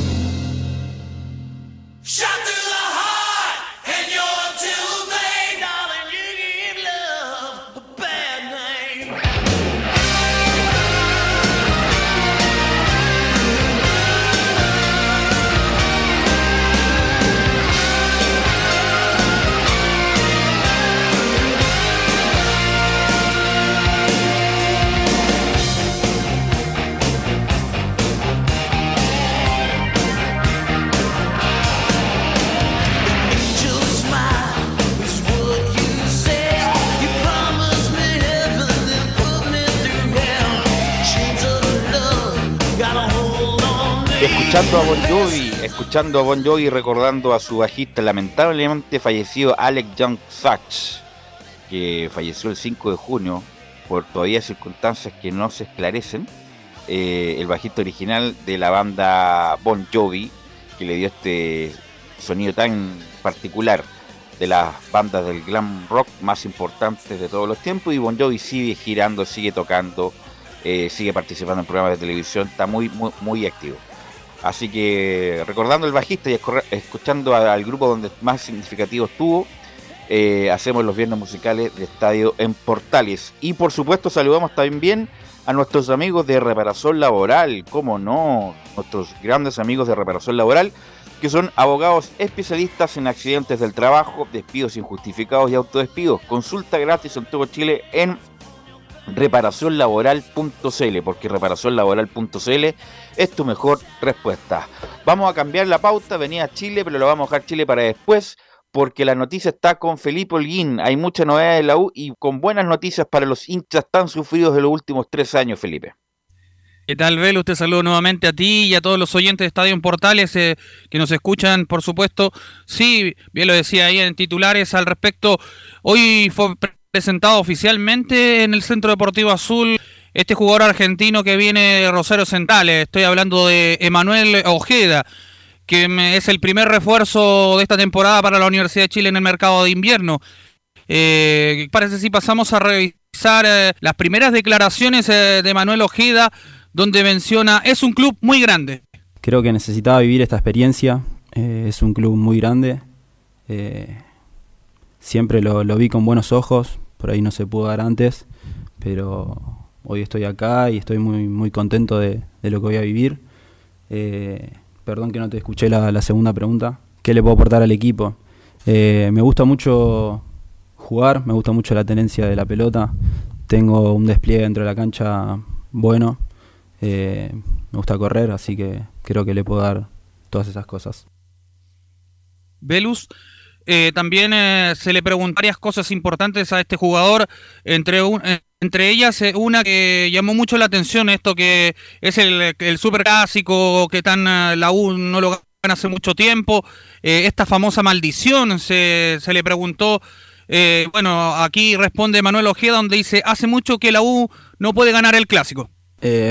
Escuchando a Bon Jovi, escuchando a Bon Jovi recordando a su bajista lamentablemente fallecido Alex Young Sachs, que falleció el 5 de junio por todavía circunstancias que no se esclarecen. eh, el bajista original de la banda Bon Jovi, que le dio este sonido tan particular de las bandas del glam rock más importantes de todos los tiempos. Y Bon Jovi sigue girando, sigue tocando, eh, sigue participando en programas de televisión, está muy, muy, muy activo. Así que recordando el bajista y escuchando al grupo donde más significativo estuvo, eh, hacemos los viernes musicales de estadio en Portales. Y por supuesto saludamos también a nuestros amigos de Reparación Laboral, como no, nuestros grandes amigos de Reparación Laboral, que son abogados especialistas en accidentes del trabajo, despidos injustificados y autodespidos. Consulta gratis en todo Chile en reparacionlaboral.cl, porque reparacionlaboral.cl es tu mejor respuesta. Vamos a cambiar la pauta, venía a Chile, pero lo vamos a dejar Chile para después, porque la noticia está con Felipe Holguín. Hay mucha novedad de la U y con buenas noticias para los hinchas tan sufridos de los últimos tres años, Felipe. ¿Qué tal, Bel? Usted saludo nuevamente a ti y a todos los oyentes de Estadio en Portales eh, que nos escuchan, por supuesto. Sí, bien lo decía ahí en titulares al respecto. Hoy fue presentado oficialmente en el Centro Deportivo Azul este jugador argentino que viene de Rosario Central. Estoy hablando de Emanuel Ojeda, que es el primer refuerzo de esta temporada para la Universidad de Chile en el mercado de invierno. Eh, parece si pasamos a revisar eh, las primeras declaraciones eh, de Manuel Ojeda, donde menciona, es un club muy grande. Creo que necesitaba vivir esta experiencia. eh, es un club muy grande. Siempre lo, vi con buenos ojos. Por ahí no se pudo dar antes. Pero hoy estoy acá y estoy muy, muy contento de, lo que voy a vivir. Eh, perdón que no te escuché la, la segunda pregunta. ¿Qué le puedo aportar al equipo? Eh, me gusta mucho jugar, me gusta mucho la tenencia de la pelota. Tengo un despliegue dentro de la cancha bueno. Eh, me gusta correr, así que creo que le puedo dar todas esas cosas. Velus. Eh, también eh, se le preguntó varias cosas importantes a este jugador, entre, eh, entre ellas una que llamó mucho la atención, esto que es el, el super clásico, que tan la U no lo gana hace mucho tiempo, esta famosa maldición, se, se le preguntó, bueno, aquí responde Manuel Ojeda, donde dice, hace mucho que la U no puede ganar el clásico.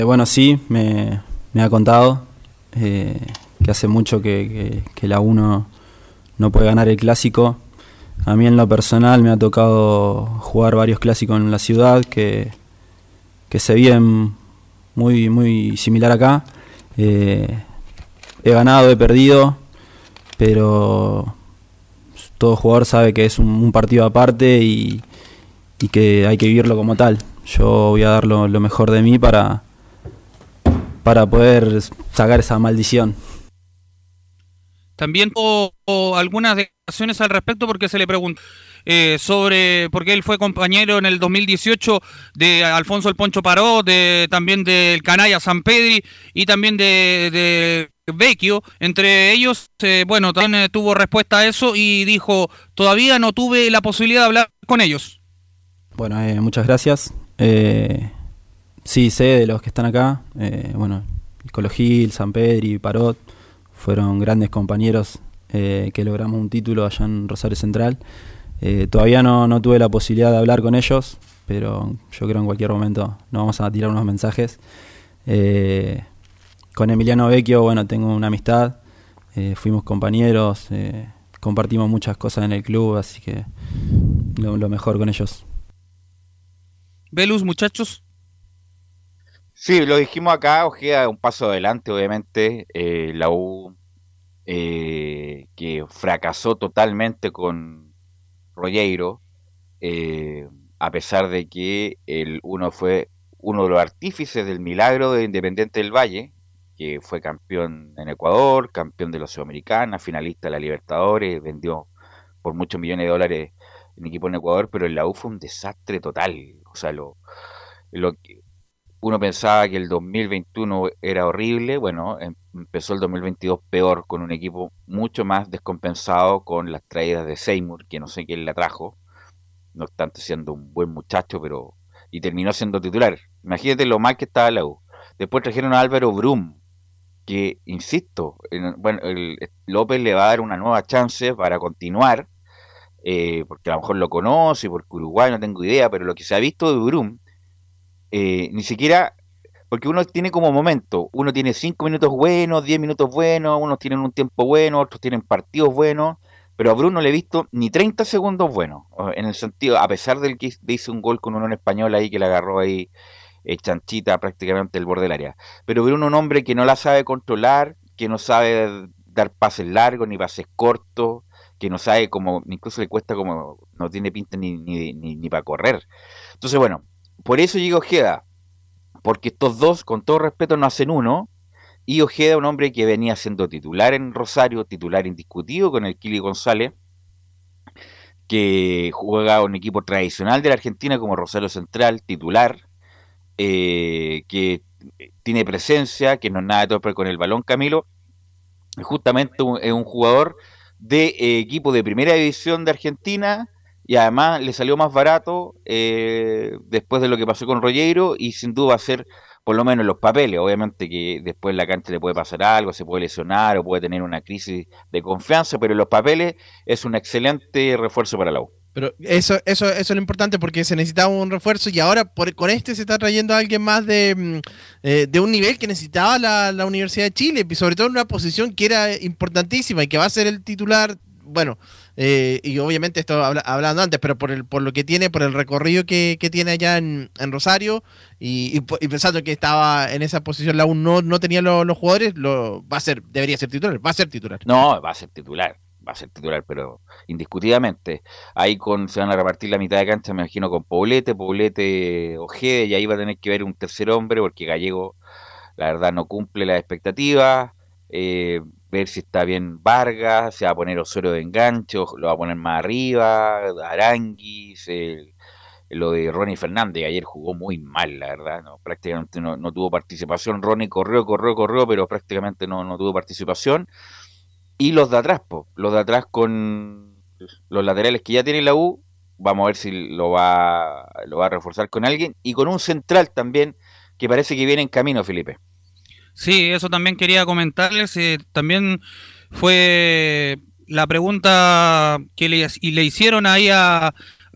Bueno, sí, me, me ha contado que hace mucho que, que- que la 1 no puede ganar el clásico. A mí en lo personal me ha tocado jugar varios clásicos en la ciudad que, que se vienen muy, muy similar acá. Eh, he ganado, he perdido, pero todo jugador sabe que es un, partido aparte y, que hay que vivirlo como tal. Yo voy a dar lo, mejor de mí para, para poder sacar esa maldición. También hubo algunas declaraciones al respecto porque se le preguntó eh, sobre, porque él fue compañero en el 2018 de Alfonso el Poncho Paró, también del Canalla San Pedri y también de, Vecchio. Entre ellos, eh, bueno, también eh, tuvo respuesta a eso y dijo, todavía no tuve la posibilidad de hablar con ellos. Bueno, muchas gracias. sí, sé de los que están acá. bueno, Colo Gil, San Pedri, Parot fueron grandes compañeros que logramos un título allá en Rosario Central. Eh, todavía no, no, tuve la posibilidad de hablar con ellos, pero yo creo en cualquier momento nos vamos a tirar unos mensajes. Eh, con Emiliano Vecchio, bueno, tengo una amistad, eh, fuimos compañeros, compartimos muchas cosas en el club, así que lo, lo mejor con ellos. Velus, muchachos. Sí, lo dijimos acá, Ojeda un paso adelante, obviamente. la U que fracasó totalmente con, Rollero, eh, a pesar de que el uno fue uno de los artífices del milagro de Independiente del Valle, que fue campeón en Ecuador, campeón de la Sudamericana, finalista de la Libertadores, vendió por muchos millones de dólares en equipo en Ecuador, pero en la U fue un desastre total. O sea, lo, lo que uno pensaba que el 2021 era horrible, bueno, em, empezó el 2022 peor, con un equipo mucho más descompensado con las traídas de Seymour, que no sé quién la trajo, no obstante siendo un buen muchacho, pero y terminó siendo titular. Imagínate lo mal que estaba la U. Después trajeron a Álvaro Brum, que, insisto, bueno, el, López le va a dar una nueva chance para continuar, eh, porque a lo mejor lo conoce, porque Uruguay no tengo idea, pero lo que se ha visto de Brum, eh, ni siquiera porque uno tiene como momento, uno tiene cinco minutos buenos, diez minutos buenos, unos tienen un tiempo bueno, otros tienen partidos buenos, pero a Bruno le he visto ni 30 segundos buenos, en el sentido, a pesar del que hizo un gol con un español ahí que le agarró ahí eh, chanchita prácticamente el borde del área. Pero Bruno un hombre que no la sabe controlar, que no sabe dar pases largos ni pases cortos, que no sabe cómo, incluso le cuesta como, no tiene pinta ni, ni, ni, ni para correr. Entonces, bueno, por eso llega Ojeda, porque estos dos, con todo respeto, no hacen uno. Y Ojeda, un hombre que venía siendo titular en Rosario, titular indiscutido con el Kili González, que juega un equipo tradicional de la Argentina como Rosario Central, titular, eh, que tiene presencia, que no es nada de tope con el balón, Camilo. Justamente es un jugador de eh, equipo de primera división de Argentina, y además le salió más barato eh, después de lo que pasó con Rollero y sin duda va a ser por lo menos los papeles. Obviamente que después la cancha le puede pasar algo, se puede lesionar o puede tener una crisis de confianza, pero los papeles es un excelente refuerzo para la U. Pero eso, eso, eso es lo importante porque se necesitaba un refuerzo y ahora por, con este se está trayendo a alguien más de, mm, eh, de un nivel que necesitaba la, la Universidad de Chile y sobre todo en una posición que era importantísima y que va a ser el titular, bueno, eh, y obviamente esto hablando antes, pero por el por lo que tiene, por el recorrido que, tiene allá en, Rosario y, pensando que estaba en esa posición, la aún no, no tenía los jugadores, lo, va a ser, debería ser titular, va a ser titular. No, va a ser titular, va a ser titular, pero indiscutidamente. Ahí con, se van a repartir la mitad de cancha, me imagino, con Poblete, Poblete, Ojede, y ahí va a tener que ver un tercer hombre, porque Gallego, la verdad, no cumple las expectativas. Eh, ver si está bien Vargas, se va a poner Osorio de engancho, lo va a poner más arriba, Aranguis, lo de Ronnie Fernández, ayer jugó muy mal, la verdad, prácticamente no, tuvo participación, Ronnie corrió, corrió, corrió, pero prácticamente no, no tuvo participación, y los de atrás, los de atrás con los laterales que ya tiene la U, vamos a ver si lo va, lo va a reforzar con alguien, y con un central también, que parece que viene en camino, Felipe. Sí, eso también quería comentarles. Eh, también fue la pregunta que le, y le hicieron ahí al,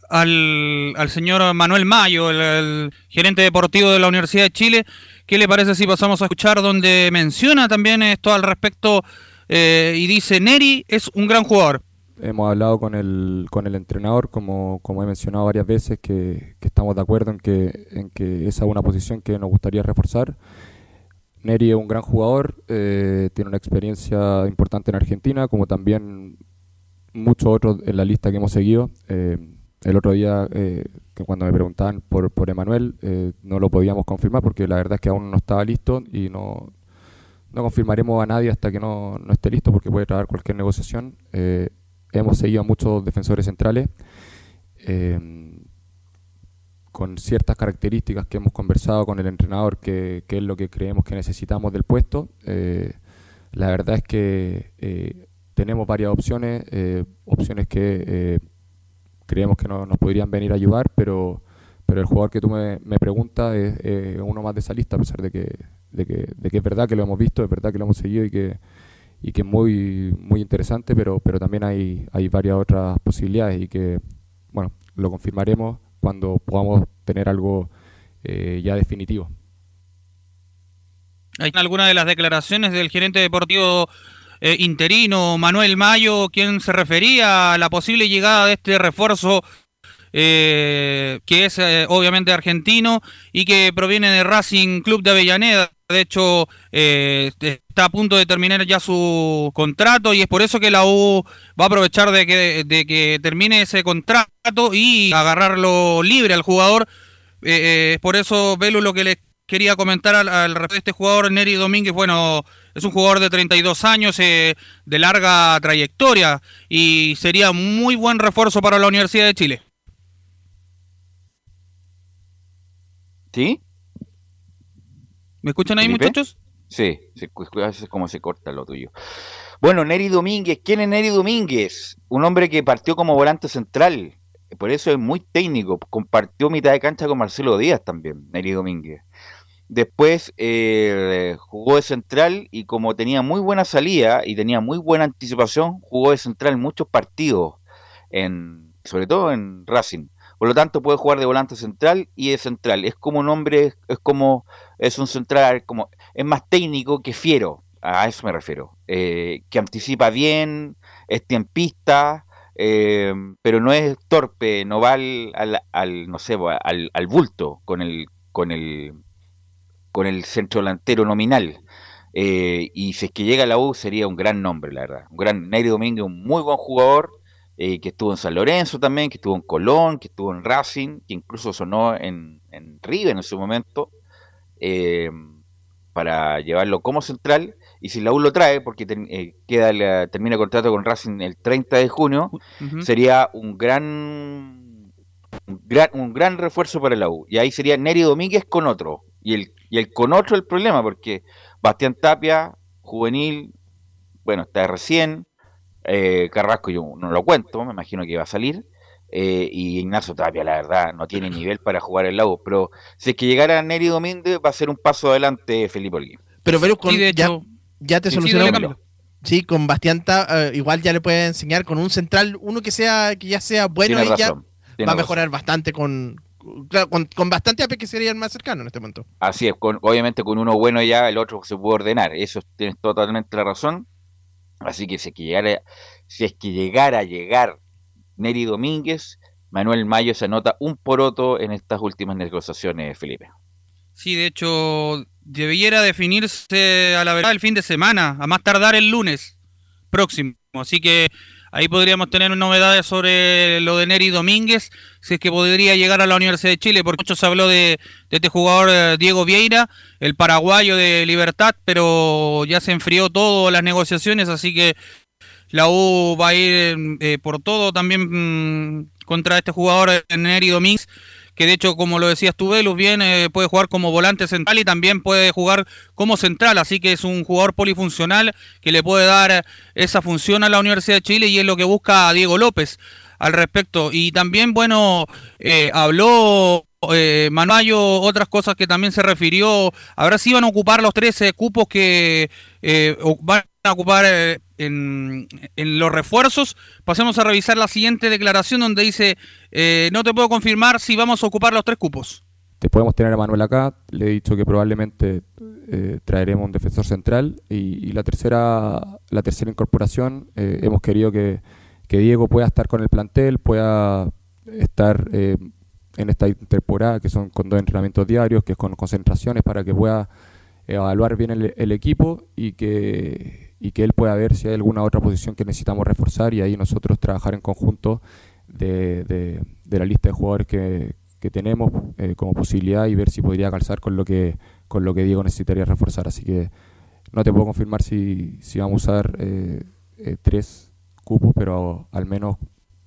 al, señor Manuel Mayo, el, gerente deportivo de la Universidad de Chile. ¿Qué le parece si pasamos a escuchar donde menciona también esto al respecto eh, y dice, Neri es un gran jugador, hemos hablado con el, con el entrenador, como, como he mencionado varias veces, que, que estamos de acuerdo en que, en que esa es una posición que nos gustaría reforzar. Neri es un gran jugador, eh, tiene una experiencia importante en Argentina, como también muchos otros en la lista que hemos seguido. Eh, el otro día, eh, que cuando me preguntaban por, por Emanuel, no lo podíamos confirmar porque la verdad es que aún no estaba listo y no, no confirmaremos a nadie hasta que no, no esté listo porque puede traer cualquier negociación. Hemos seguido a muchos defensores centrales con ciertas características que hemos conversado con el entrenador, que, que es lo que creemos que necesitamos del puesto. Eh, la verdad es que eh, tenemos varias opciones, eh, opciones que eh, creemos que no- nos podrían venir a ayudar, pero, pero el jugador que tú me, me preguntas es eh, uno más de esa lista, a pesar de que, de, que, de que es verdad que lo hemos visto, es verdad que lo hemos seguido y que, y que es muy, muy interesante, pero, pero también hay, hay varias otras posibilidades y que, bueno, lo confirmaremos cuando podamos tener algo eh, ya definitivo. Hay algunas de las declaraciones del gerente deportivo eh, interino Manuel Mayo, quien se refería a la posible llegada de este refuerzo eh, que es obviamente argentino y que proviene de Racing Club de Avellaneda. De hecho, eh, está a punto de terminar ya su contrato y es por eso que la U va a aprovechar de que, de que termine ese contrato y agarrarlo libre al jugador. Eh, eh, por eso, Velu, lo que les quería comentar al, al respecto de este jugador, Neri Domínguez, bueno, es un jugador de 32 años, eh, de larga trayectoria y sería muy buen refuerzo para la Universidad de Chile. ¿Sí? ¿Me escuchan ahí, ¿Felipe? muchachos? Sí, se, veces como se corta lo tuyo. Bueno, Neri Domínguez, ¿quién es Neri Domínguez? Un hombre que partió como volante central, por eso es muy técnico, compartió mitad de cancha con Marcelo Díaz también, Neri Domínguez. Después eh, jugó de central y como tenía muy buena salida y tenía muy buena anticipación, jugó de central muchos partidos, en, sobre todo en Racing. Por lo tanto, puede jugar de volante central y de central. Es como un hombre, es como, es un central, como, es más técnico que fiero, a eso me refiero. Eh, que anticipa bien, es tiempista, eh, pero no es torpe, no va al, al, no sé, al, al bulto con el, con el, con el centro delantero nominal. Eh, y si es que llega a la U sería un gran nombre, la verdad. Un gran Neri Domínguez, un muy buen jugador, que estuvo en San Lorenzo también, que estuvo en Colón, que estuvo en Racing, que incluso sonó en, en River en su momento, eh, para llevarlo como central. Y si la U lo trae, porque ten- eh, queda la- termina el contrato con Racing el 30 de junio, sería un gran, un gran un gran refuerzo para la U. Y ahí sería Neri Domínguez con otro. Y el, y el con otro el problema, porque Bastián Tapia, juvenil, bueno, está recién. eh, Carrasco yo no lo cuento, me imagino que va a salir. Eh, y Ignacio Tapia, la verdad, no tiene nivel para jugar en la U. Pero si es que llegara Neri Domínguez, va a ser un paso adelante Felipe Olguín. Pero, pero con, Sí, de ya, hecho- ya te Sí, solucionó. Sí, con Bastián eh, igual ya le puede enseñar con un central, uno que sea que ya sea bueno Tiene y ya va a razón. mejorar bastante con, claro, con, con bastante AP que sería el más cercano en este momento. Así es, con, obviamente con uno bueno ya el otro se puede ordenar, eso tienes totalmente la razón. Así que si es que llegara, si es que llegara a llegar Neri Domínguez, Manuel Mayo se anota un poroto en estas últimas negociaciones, Felipe. Sí, de hecho, debiera definirse a la verdad el fin de semana, a más tardar el lunes próximo. Así que ahí podríamos tener novedades sobre lo de Neri Domínguez, si es que podría llegar a la Universidad de Chile, porque mucho se habló de, de este jugador eh, Diego Vieira, el paraguayo de Libertad, pero ya se enfrió todo las negociaciones, así que la U va a ir eh, por todo también mm, contra este jugador eh, Neri Domínguez que de hecho, como lo decías tú, Velus, bien, eh, puede jugar como volante central y también puede jugar como central, así que es un jugador polifuncional que le puede dar eh, esa función a la Universidad de Chile y es lo que busca Diego López al respecto. Y también, bueno, eh, habló eh, Manuayo otras cosas que también se refirió, a ver si van a ocupar los 13 cupos que eh, a ocupar eh, en, en los refuerzos. Pasemos a revisar la siguiente declaración donde dice, eh, no te puedo confirmar si vamos a ocupar los tres cupos. Te podemos tener a Manuel acá, le he dicho que probablemente eh, traeremos un defensor central y, la tercera la tercera incorporación hemos querido que, que Diego pueda estar con el plantel, pueda estar en esta temporada, que son con dos entrenamientos diarios, que es con concentraciones, para que pueda evaluar bien el equipo y que, y que él pueda ver si hay alguna otra posición que necesitamos reforzar y ahí nosotros trabajar en conjunto de, de, de la lista de jugadores que, que tenemos eh, como posibilidad y ver si podría calzar con lo que con lo que Diego necesitaría reforzar. Así que no te puedo confirmar si, si vamos a usar eh, eh, tres cupos, pero al menos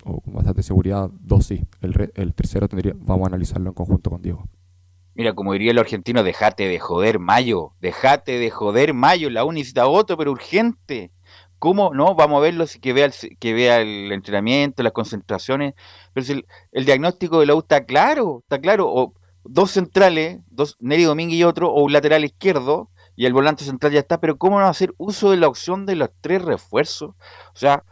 o con bastante seguridad dos sí. El, el tercero tendría, vamos a analizarlo en conjunto con Diego. Mira, como diría el argentino, dejate de joder, Mayo. Dejate de joder, Mayo. La U necesita voto, pero urgente. ¿Cómo? No, vamos a verlo, que vea el, que vea el entrenamiento, las concentraciones. Pero si el, el diagnóstico de la U está claro, está claro. O dos centrales, dos, Neri Domínguez y otro, o un lateral izquierdo, y el volante central ya está. Pero ¿cómo no hacer uso de la opción de los tres refuerzos? O sea,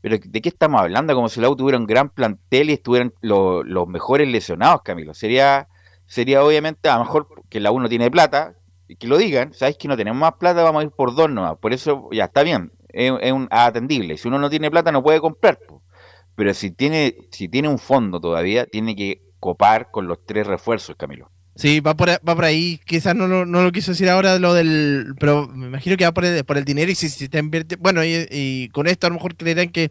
pero ¿de qué estamos hablando? Como si la U tuviera un gran plantel y estuvieran lo- los mejores lesionados, Camilo. Sería, sería obviamente, a lo mejor que la U no tiene plata, y que lo digan, sabes que no tenemos más plata, vamos a ir por dos nomás. Por eso ya está bien, es, un atendible. Si uno no tiene plata, no puede comprar. Pero si tiene, si tiene un fondo todavía, tiene que copar con los tres refuerzos, Camilo. Sí, va por, va por ahí. Quizás no, lo- no lo quiso decir ahora lo del. Pero me imagino que va por el, dinero y si, si te invierte. Bueno, y, con esto a lo mejor creerán que,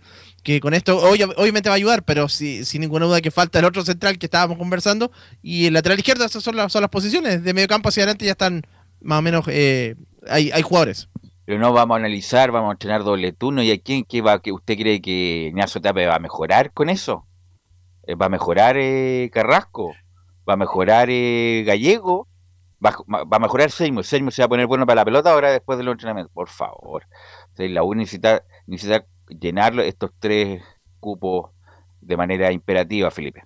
con esto obvia- obviamente va a ayudar, pero si, sin ninguna duda que falta el otro central que estábamos conversando y el lateral izquierdo, esas son las, son las posiciones. De medio campo hacia adelante ya están más o menos. eh, hay, hay jugadores. Pero no vamos a analizar, vamos a entrenar doble turno. ¿Y a quién qué va, que usted cree que Ignacio Tape va a mejorar con eso? Eh, ¿Va a mejorar eh, Carrasco? ¿Va a mejorar eh, Gallego? ¿Va, va a mejorar Seymour? ¿Seymour se va a poner bueno para la pelota ahora después del entrenamiento? Por favor. La U necesita, necesita llenarlo estos tres cupos de manera imperativa, Felipe.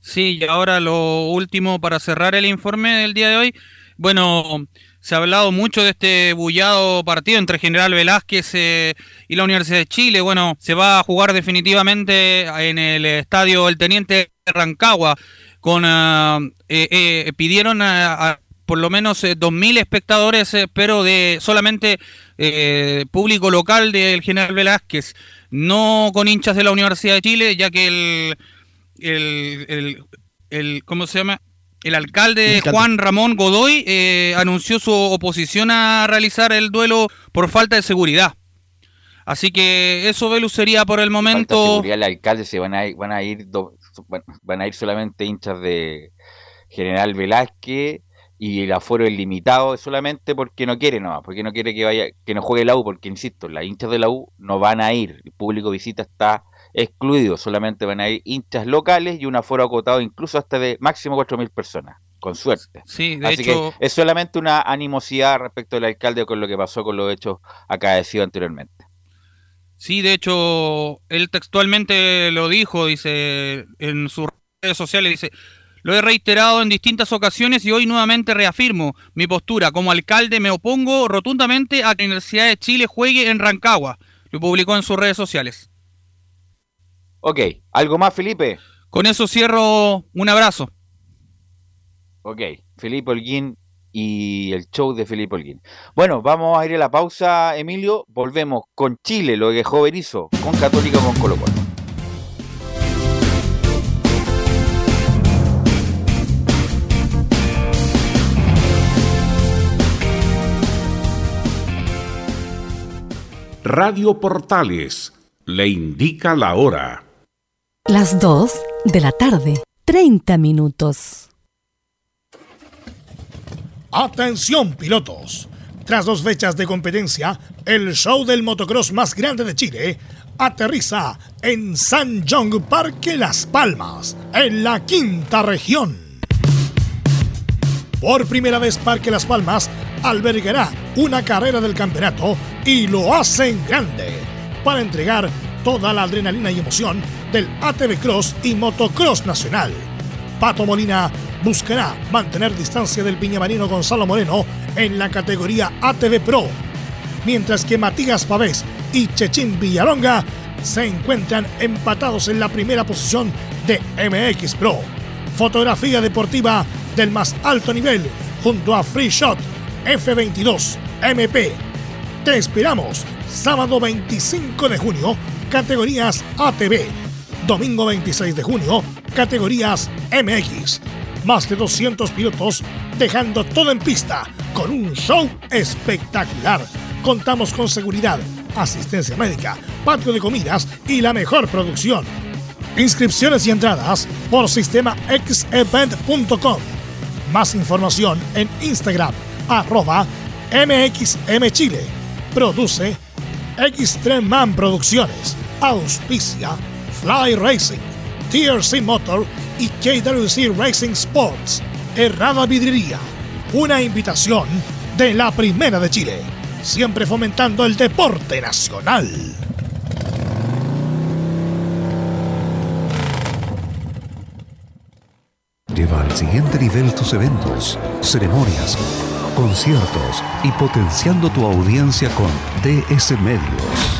Sí, y ahora lo último para cerrar el informe del día de hoy. Bueno, se ha hablado mucho de este bullado partido entre General Velázquez eh, y la Universidad de Chile. Bueno, se va a jugar definitivamente en el estadio El Teniente Rancagua. Con, ah, eh, eh, pidieron a, a por lo menos eh, 2.000 espectadores, eh, pero de solamente eh, público local del General Velázquez, no con hinchas de la Universidad de Chile, ya que el, el, el, el- ¿cómo se llama? El alcalde. Juan Ramón Godoy eh, anunció su oposición a realizar el duelo por falta de seguridad. Así que eso, Velus, sería por el Falta momento. seguridad, el alcalde se van a ir, van a ir do- van- van a ir solamente hinchas de General Velázquez y el aforo es limitado solamente porque no quiere nomás, porque no quiere que vaya, que no juegue la U, porque insisto, las hinchas de la U no van a ir, el público visita está excluido, solamente van a ir hinchas locales y un aforo acotado incluso hasta de máximo 4.000 personas, con suerte. Sí, de Así hecho, que es solamente una animosidad respecto del alcalde con lo que pasó con los hechos acaecidos anteriormente. Sí, de hecho, él textualmente lo dijo, dice en sus redes sociales, dice, lo he reiterado en distintas ocasiones y hoy nuevamente reafirmo mi postura. Como alcalde me opongo rotundamente a que la Universidad de Chile juegue en Rancagua. Lo publicó en sus redes sociales. Ok, ¿algo más, Felipe? Con eso cierro un abrazo. Ok, Felipe Holguín y el show de Felipe Holguín. Bueno, vamos a ir a la pausa, Emilio. Volvemos con Chile, lo que dejó Berizzo, con Católica, con Colo Colo. Radio Portales le indica la hora. Las 2 de la tarde, 30 minutos. Atención pilotos. Tras dos fechas de competencia, el show del motocross más grande de Chile aterriza en San John Parque Las Palmas, en la quinta región. Por primera vez Parque Las Palmas albergará una carrera del campeonato y lo hacen grande para entregar toda la adrenalina y emoción del ATV Cross y Motocross Nacional. Pato Molina buscará mantener distancia del piñamarino Gonzalo Moreno en la categoría ATV Pro, mientras que Matías Pavés y Chechín Villalonga se encuentran empatados en la primera posición de MX Pro. Fotografía deportiva del más alto nivel junto a Free Shot F22 MP. Te esperamos sábado 25 de junio categorías ATV. Domingo 26 de junio, categorías MX. Más de 200 pilotos dejando todo en pista con un show espectacular. Contamos con seguridad, asistencia médica, patio de comidas y la mejor producción. Inscripciones y entradas por sistema xevent.com. Más información en Instagram, arroba MXMChile. Produce Extreman Producciones. Auspicia Fly Racing, TRC Motor y KWC Racing Sports. Errada Vidriería. Una invitación de la Primera de Chile. Siempre fomentando el deporte nacional. Lleva al siguiente nivel tus eventos, ceremonias, conciertos y potenciando tu audiencia con DS Medios.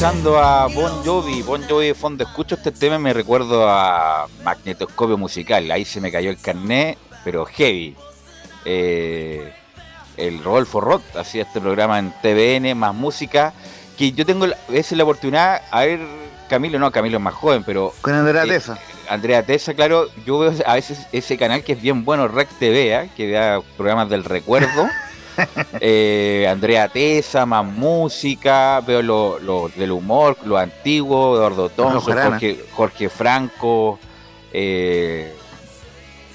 Escuchando a Bon Jovi. Bon Jovi de fondo. Escucho este tema y me recuerdo a Magnetoscopio Musical. Ahí se me cayó el carnet, pero heavy. Eh, el Rodolfo Roth hacía este programa en TVN, más música. Que yo tengo a veces la oportunidad, a ver, Camilo, no, Camilo es más joven, pero. Con Andrea eh, Tesa. Andrea Tesa, claro, yo veo a veces ese canal que es bien bueno, Rec TV, ¿eh? que da programas del recuerdo. Eh, Andrea Tesa, más música, veo lo, lo del humor, lo antiguo, Eduardo Thompson, Jorge, Jorge, Franco, eh,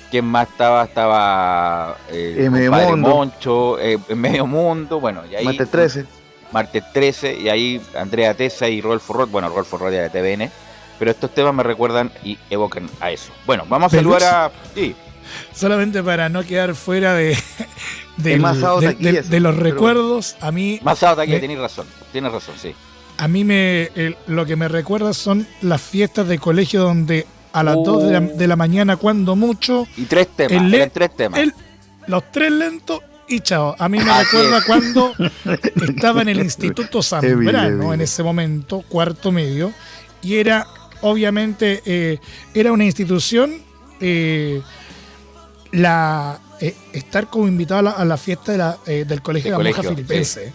¿quién más estaba? Estaba eh, Medio Mundo. Moncho, eh, Medio Mundo, bueno, y ahí... Martes 13. Martes 13, y ahí Andrea Tesa y Rodolfo Roth, bueno, Rodolfo Roth de TVN, pero estos temas me recuerdan y evocan a eso. Bueno, vamos a saludar a... Sí. Solamente para no quedar fuera de, del- de, Taquilla, de- sí, de los recuerdos, a mí. Más aquí, me- tenés razón, tienes razón, sí. A mí me el- lo que me recuerda son las fiestas de colegio donde a las 2 de la, de la mañana, cuando mucho. Y tres temas, el eran tres temas. el- los tres lentos y chao. A mí me Así recuerda es. cuando estaba en el Instituto Zambrano en ese momento, cuarto medio, y era, obviamente, eh, era una institución. eh, la eh, estar como invitado a la, a la fiesta de la, eh, del colegio de la monja filipense.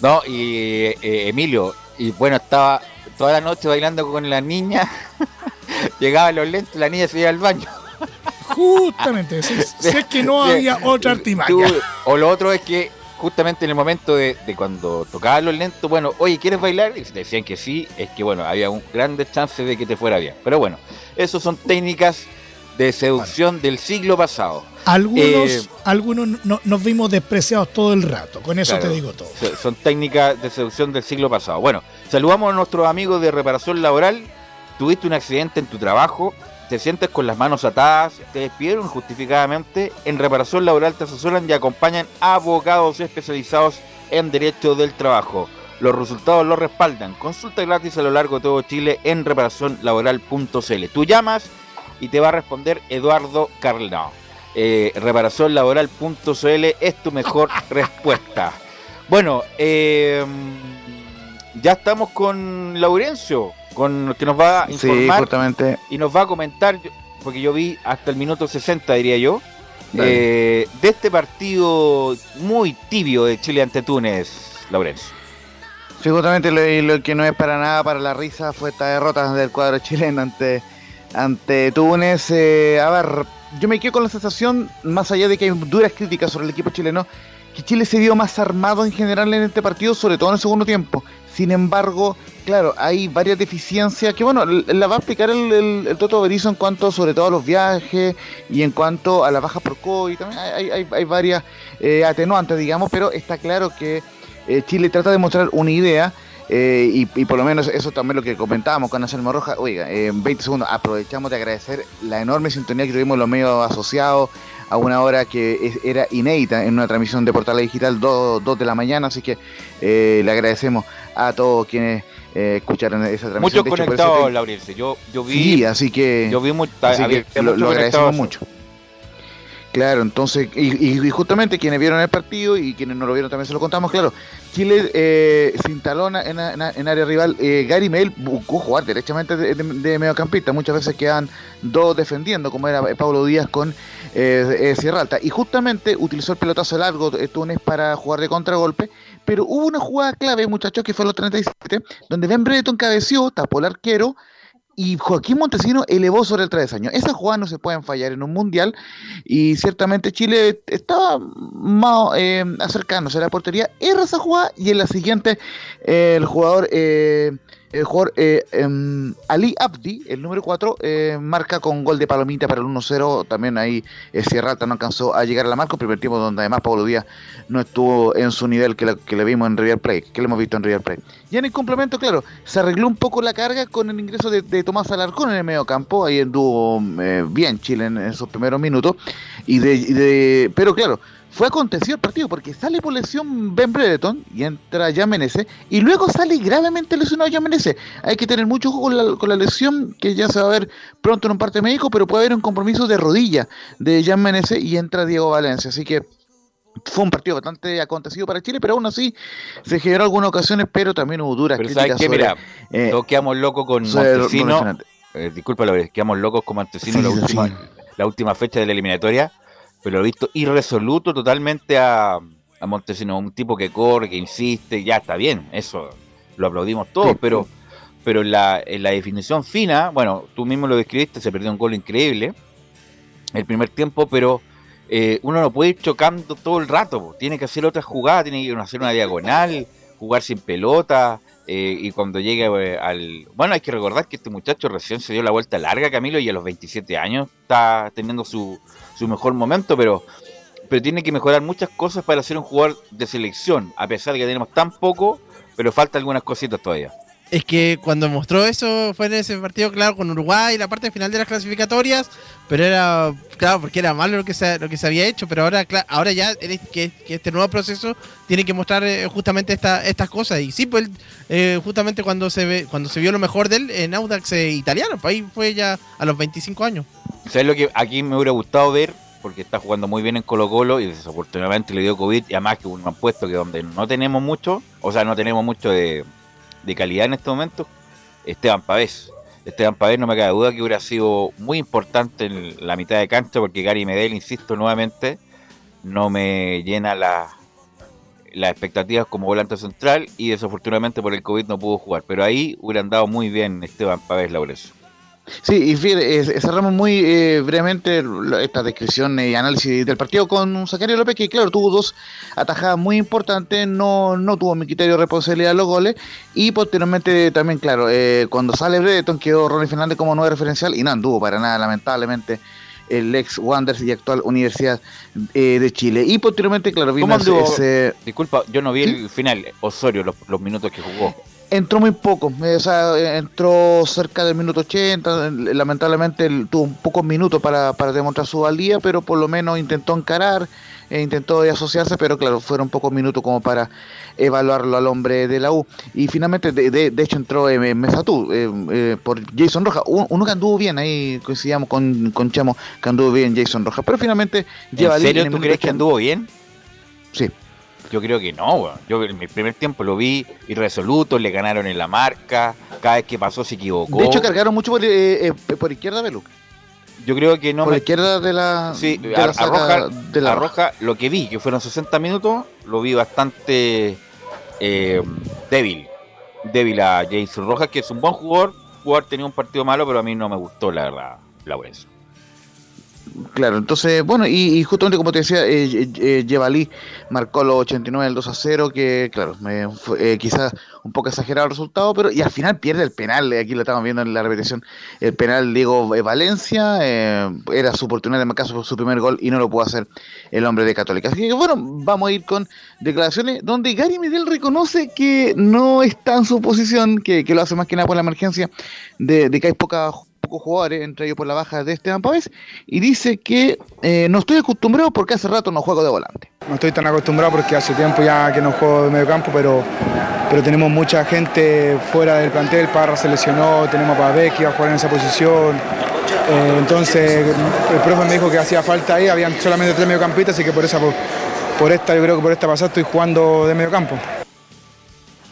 No, y eh, Emilio, y bueno, estaba toda la noche bailando con la niña. Llegaba los lentes, la niña se iba al baño. Justamente, si, si es que no había otra artimaña. O lo otro es que justamente en el momento de, de cuando tocaban los lentos, bueno, oye, ¿quieres bailar? Y si te decían que sí, es que bueno, había un grandes chances de que te fuera bien. Pero bueno, esas son técnicas de seducción del siglo pasado. Algunos, Eh, algunos no- nos vimos despreciados todo el rato, con eso Claro. te digo todo. So- Son técnicas de seducción del siglo pasado. Bueno, saludamos a nuestros amigos de reparación laboral. Tuviste un accidente en tu trabajo, te sientes con las manos atadas, te despidieron injustificadamente. En reparación laboral te asesoran y acompañan abogados especializados en derecho del trabajo. Los resultados los respaldan. Consulta gratis a lo largo de todo Chile en reparacionlaboral.cl. Tú llamas y te va a responder Eduardo Carlao. Eh, reparacionlaboral.cl es tu mejor respuesta. Bueno, eh, ya estamos con Laurencio, con que nos va a Sí, informar justamente. y nos va a comentar, porque yo vi hasta el minuto 60, diría yo, eh, de este partido muy tibio de Chile ante Túnez, Laurencio. Sí, justamente lo, y lo que no es para nada para la risa fue esta derrota del cuadro chileno ante, ante Túnez. Eh, a ver, yo me quedo con la sensación, más allá de que hay duras críticas sobre el equipo chileno, que Chile se vio más armado en general en este partido, sobre todo en el segundo tiempo. Sin embargo, claro, hay varias deficiencias que, bueno, la va a explicar el, Toto Berizzo en cuanto sobre todo a los viajes y en cuanto a las bajas por COVID. También hay varias eh, atenuantes, digamos, pero está claro que eh, Chile trata de mostrar una idea eh, y, y por lo menos eso también lo que comentábamos con Anselmo Roja. Oiga, eh, en 20 segundos aprovechamos de agradecer la enorme sintonía que tuvimos los medios asociados a una hora que es- era inédita en una transmisión de Portal Digital 2, de la mañana, así que eh, le agradecemos a todos quienes eh, escucharon esa transmisión. Muchos conectados, Laurencio. Yo, yo vi. Sí, así que, Yo vi mu- así había- que había lo, agradecemos mucho. Claro, entonces, y, y- justamente quienes vieron el partido y quienes no lo vieron también se lo contamos, claro. Chile eh, se instaló en, área rival. Eh, Gary Mel buscó jugar derechamente de, de- de mediocampista. Muchas veces quedan dos defendiendo, como era Pablo Díaz con eh, eh, Sierra Alta. Y justamente utilizó el pelotazo largo eh, Túnez para jugar de contragolpe. Pero hubo una jugada clave, muchachos, que fue a los 37, donde Ben Brereton cabeció, tapó el arquero y Joaquín Montesino elevó sobre el travesaño. Esas jugadas no se pueden fallar en un mundial y ciertamente Chile estaba más eh, acercándose a la portería, erra esa jugada y en la siguiente eh, el jugador, eh, el jugador eh, em, Ali Abdi, el número 4, marca con gol de palomita para el 1-0. También ahí eh, Sierra Alta no alcanzó a llegar a la marca, un primer tiempo donde además Pablo Díaz no estuvo en su nivel que, le vimos en River Plate, que le hemos visto en River Plate. Y en el complemento, claro, se arregló un poco la carga con el ingreso de, de Tomás Alarcón en el medio campo. Ahí anduvo eh, bien Chile en esos primeros minutos. Y de, y de- pero claro, fue acontecido el partido porque sale por lesión Ben Brereton y entra Jan Menezes y luego sale gravemente lesionado Jan Menezes. Hay que tener mucho ojo con la, con la lesión que ya se va a ver pronto en un parte médico, pero puede haber un compromiso de rodilla de Jan Menezes y entra Diego Valencia. Así que fue un partido bastante acontecido para Chile, pero aún así se generó algunas ocasiones, pero también hubo duras Pero críticas ¿sabes qué? sobre, Mira, eh, quedamos locos con Montesino. Eh, disculpa, quedamos locos con Montesino Sí, la, última, sí. la última fecha de la eliminatoria, pero lo he visto irresoluto totalmente a, a Montesino, un tipo que corre, que insiste, ya está bien, eso lo aplaudimos todos, Sí. pero pero en la, en la definición fina, bueno, tú mismo lo describiste, se perdió un gol increíble el primer tiempo, pero eh, uno no puede ir chocando todo el rato, po. tiene que hacer otra jugada, tiene que hacer una diagonal, jugar sin pelota, eh, y cuando llegue eh, al... Bueno, hay que recordar que este muchacho recién se dio la vuelta larga, Camilo, y a los 27 años está teniendo su, su mejor momento, pero, pero tiene que mejorar muchas cosas para ser un jugador de selección, a pesar de que tenemos tan poco, pero falta algunas cositas todavía. Es que cuando mostró eso fue en ese partido, claro, con Uruguay, la parte final de las clasificatorias, pero era, claro, porque era malo lo que se, lo que se había hecho, pero ahora, cla- ahora ya que, que este nuevo proceso tiene que mostrar eh, justamente esta, estas cosas. Y sí, pues eh, justamente cuando se ve, cuando se vio lo mejor de él en Audax eh, italiano, pues ahí fue ya a los 25 años. ¿Sabes lo que aquí me hubiera gustado ver? Porque está jugando muy bien en Colo Colo y desafortunadamente le dio COVID y además que uno han puesto que donde no tenemos mucho, o sea, no tenemos mucho de, de calidad en este momento, Esteban Pavés. Esteban Pavés no me cabe duda que hubiera sido muy importante en la mitad de cancha porque Gary Medel, insisto nuevamente, no me llena la las expectativas como volante central y desafortunadamente por el COVID no pudo jugar. Pero ahí hubieran dado muy bien Esteban Pávez Laurencio. Sí, y fíjate, cerramos muy eh, brevemente esta descripción y análisis del partido con Zacarías López, que claro, tuvo dos atajadas muy importantes, no, no tuvo mi criterio de responsabilidad en los goles, y posteriormente también, claro, eh, cuando sale Breton quedó Ronnie Fernández como nueve referencial y no anduvo para nada, lamentablemente, el ex Wanderers y actual Universidad eh, de Chile. Y posteriormente, claro, vino ¿Cómo ese- Disculpa, yo no vi el final, Osorio, los, los minutos que jugó. Entró muy poco, eh, o sea, eh, entró cerca del minuto 80, eh, lamentablemente él tuvo un pocos minutos para, para demostrar su valía, pero por lo menos intentó encarar, eh, intentó asociarse, pero claro, fueron pocos minutos como para evaluarlo al hombre de la U. Y finalmente, de, de- de hecho, entró eh, Mesatú eh, eh, por Jason Rojas, uno, uno que anduvo bien, ahí coincidíamos con, con Chamo, que anduvo bien Jason Rojas, pero finalmente lleva ¿En serio tú crees que anduvo bien? Sí. Yo creo que no, weón. Yo en mi primer tiempo lo vi irresoluto, le ganaron en la marca, cada vez que pasó se equivocó. De hecho, cargaron mucho por, eh, eh, por izquierda, Beluc. Yo creo que no por me... izquierda de la, Sí, de a, la saca Roja, de la a Roja, lo que vi, que fueron 60 minutos, lo vi bastante eh, débil. Débil a Jason Rojas, que es un buen jugador. Jugador tenía un partido malo, pero a mí no me gustó, la verdad, Laurencio. Claro, entonces, bueno, y, y justamente como te decía, eh, eh, marcó los 89 el 2 a 0, que claro, me eh, quizás un poco exagerado el resultado, pero y al final pierde el penal, eh, aquí lo estamos viendo en la repetición, el penal Diego eh, Valencia, eh, era su oportunidad de marcar su, su primer gol y no lo pudo hacer el hombre de Católica. Así que bueno, vamos a ir con declaraciones donde Gary Medel reconoce que no está en su posición, que, que lo hace más que nada por la emergencia de, de que hay poca jugadores, entre ellos por la baja de Esteban Pávez, y dice que eh, no estoy acostumbrado porque hace rato no juego de volante. No estoy tan acostumbrado porque hace tiempo ya que no juego de medio campo, pero, pero tenemos mucha gente fuera del plantel. Parra se lesionó, tenemos a Pavés que iba a jugar en esa posición. Eh, entonces el profe me dijo que hacía falta ahí, habían solamente tres mediocampistas, así que por esa por, esta, yo creo que por esta pasada estoy jugando de medio campo.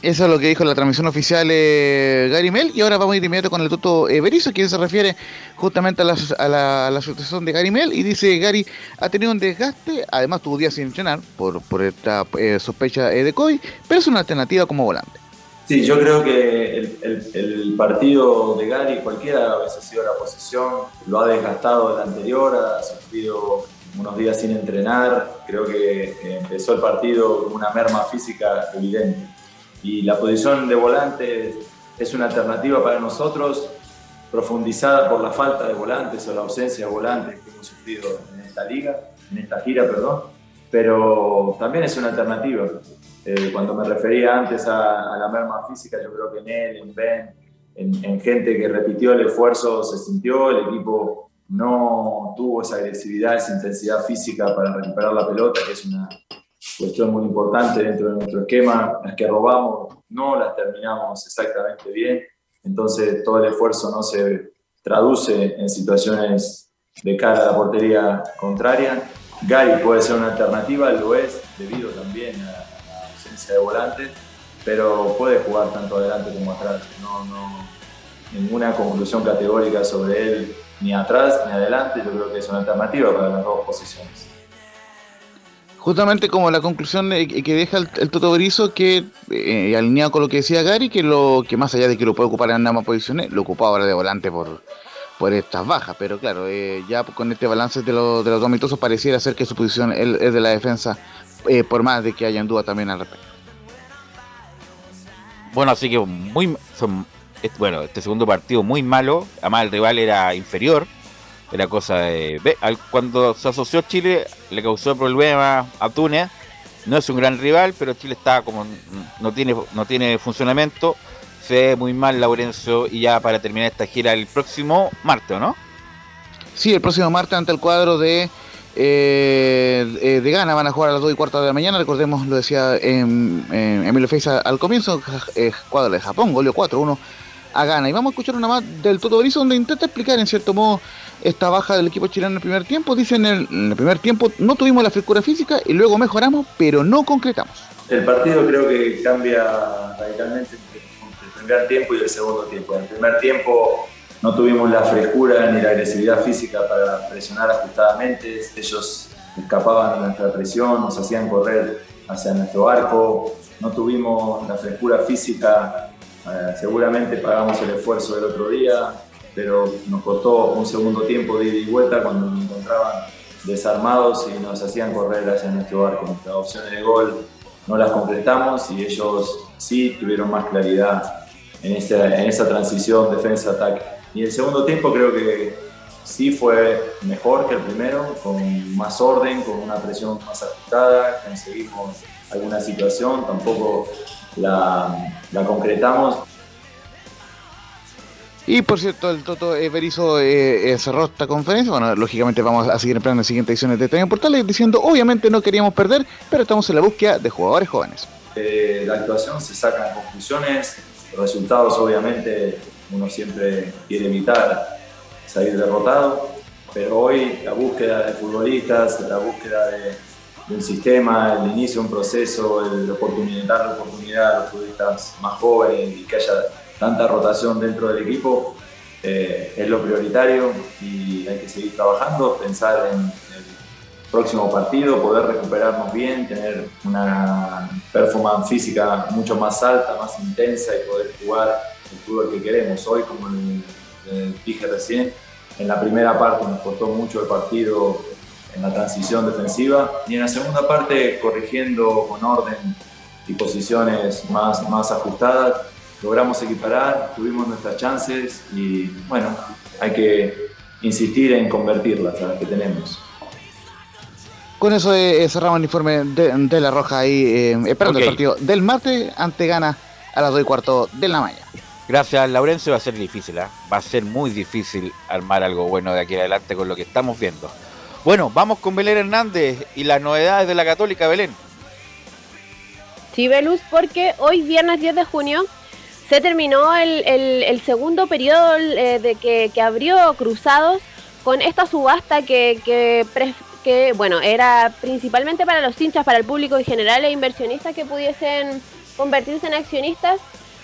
Eso es lo que dijo la transmisión oficial eh, Gary Mel. Y ahora vamos a ir inmediato con el Toto eh, Berizzo, quien se refiere justamente a la, a, la, a de Gary Mel. Y dice: Gary ha tenido un desgaste, además tuvo días sin entrenar por, por esta eh, sospecha eh, de COVID, pero es una alternativa como volante. Sí, yo creo que el, partido de Gary, cualquiera hubiese sido la posición, lo ha desgastado el anterior, ha sufrido unos días sin entrenar, creo que empezó el partido con una merma física evidente y la posición de volante es una alternativa para nosotros, profundizada por la falta de volantes o la ausencia de volantes que hemos sufrido en esta liga, en esta gira, perdón, pero también es una alternativa. Eh, cuando me refería antes a, a, la merma física, yo creo que en él, en Ben, en, en gente que repitió el esfuerzo, se sintió, el equipo no tuvo esa agresividad, esa intensidad física para recuperar la pelota, que es una, cuestión muy importante dentro de nuestro esquema, las que robamos no las terminamos exactamente bien, entonces todo el esfuerzo no se traduce en situaciones de cara a la portería contraria. Gary puede ser una alternativa, lo es debido también a la ausencia de volantes, pero puede jugar tanto adelante como atrás. No, no, ninguna conclusión categórica sobre él, ni atrás ni adelante, yo creo que es una alternativa para las dos posiciones justamente como la conclusión que deja el, el Toto que eh, alineado con lo que decía Gary, que lo que más allá de que lo puede ocupar en ambas posiciones, lo ocupaba ahora de volante por, por estas bajas, pero claro, eh, ya con este balance de, lo, de los dos pareciera ser que su posición es, es de la defensa, eh, por más de que hayan dudas también al respecto. Bueno, así que muy son, bueno, este segundo partido muy malo, además el rival era inferior, era cosa de. Cuando se asoció Chile, le causó problemas a Túnez. No es un gran rival, pero Chile está como. No tiene, no tiene funcionamiento. Se ve muy mal Laurencio. Y ya para terminar esta gira el próximo martes, ¿no? Sí, el próximo martes ante el cuadro de. Eh, de Ghana van a jugar a las 2 y cuarto de la mañana. Recordemos, lo decía en, en Emilio Feiza al comienzo: eh, cuadro de Japón, goleo 4-1 a Ghana. Y vamos a escuchar una más del Toto Berizzo, donde intenta explicar en cierto modo esta baja del equipo chileno en el primer tiempo. El, en el primer tiempo no tuvimos la frescura física y luego mejoramos, pero no concretamos. El partido creo que cambia radicalmente entre el primer tiempo y el segundo tiempo. En el primer tiempo no tuvimos la frescura ni la agresividad física para presionar ajustadamente. Ellos escapaban de nuestra presión, nos hacían correr hacia nuestro arco, no tuvimos la frescura física, eh, seguramente pagamos el esfuerzo del otro día, pero nos costó un segundo tiempo de ida y vuelta cuando nos encontraban desarmados y nos hacían correr hacia nuestro arco. Nuestras opciones de gol no las completamos y ellos sí tuvieron más claridad en esa, en esa transición defensa-ataque. Y el segundo tiempo creo que sí fue mejor que el primero, con más orden, con una presión más ajustada, conseguimos alguna situación, tampoco la, la concretamos. Y por cierto, el Toto eh, Berizzo eh, eh, cerró esta conferencia. Bueno, lógicamente vamos a seguir en plan en las siguientes ediciones de Estadio Portales diciendo, obviamente no queríamos perder, pero estamos en la búsqueda de jugadores jóvenes. De la actuación se sacan conclusiones, resultados obviamente uno siempre quiere evitar salir derrotado, pero hoy la búsqueda de futbolistas, la búsqueda de, de un sistema, el inicio de un proceso, el oportunidad, dar la oportunidad a los futbolistas más jóvenes y que haya tanta rotación dentro del equipo eh, es lo prioritario y hay que seguir trabajando, pensar en el próximo partido, poder recuperarnos bien, tener una performance física mucho más alta, más intensa y poder jugar el fútbol que queremos. Hoy, como dije recién, en la primera parte nos costó mucho el partido en la transición defensiva y en la segunda parte corrigiendo con orden y posiciones más, más ajustadas logramos equiparar, tuvimos nuestras chances y bueno, hay que insistir en convertirlas a las que tenemos. Con eso eh, cerramos el informe de, de La Roja ahí, eh, esperando el partido del martes ante Gana a las 2 y cuarto de la mañana. Gracias, Laurencio. Va a ser difícil, ¿ah? Va a ser muy difícil armar algo bueno de aquí en adelante con lo que estamos viendo. Bueno, vamos con Belén Hernández y las novedades de la Católica Belén. Sí, Velus, porque hoy, viernes 10 de junio, se terminó el, segundo periodo eh, de que, abrió Cruzados con esta subasta que, bueno, era principalmente para los hinchas, para el público en general e inversionistas que pudiesen convertirse en accionistas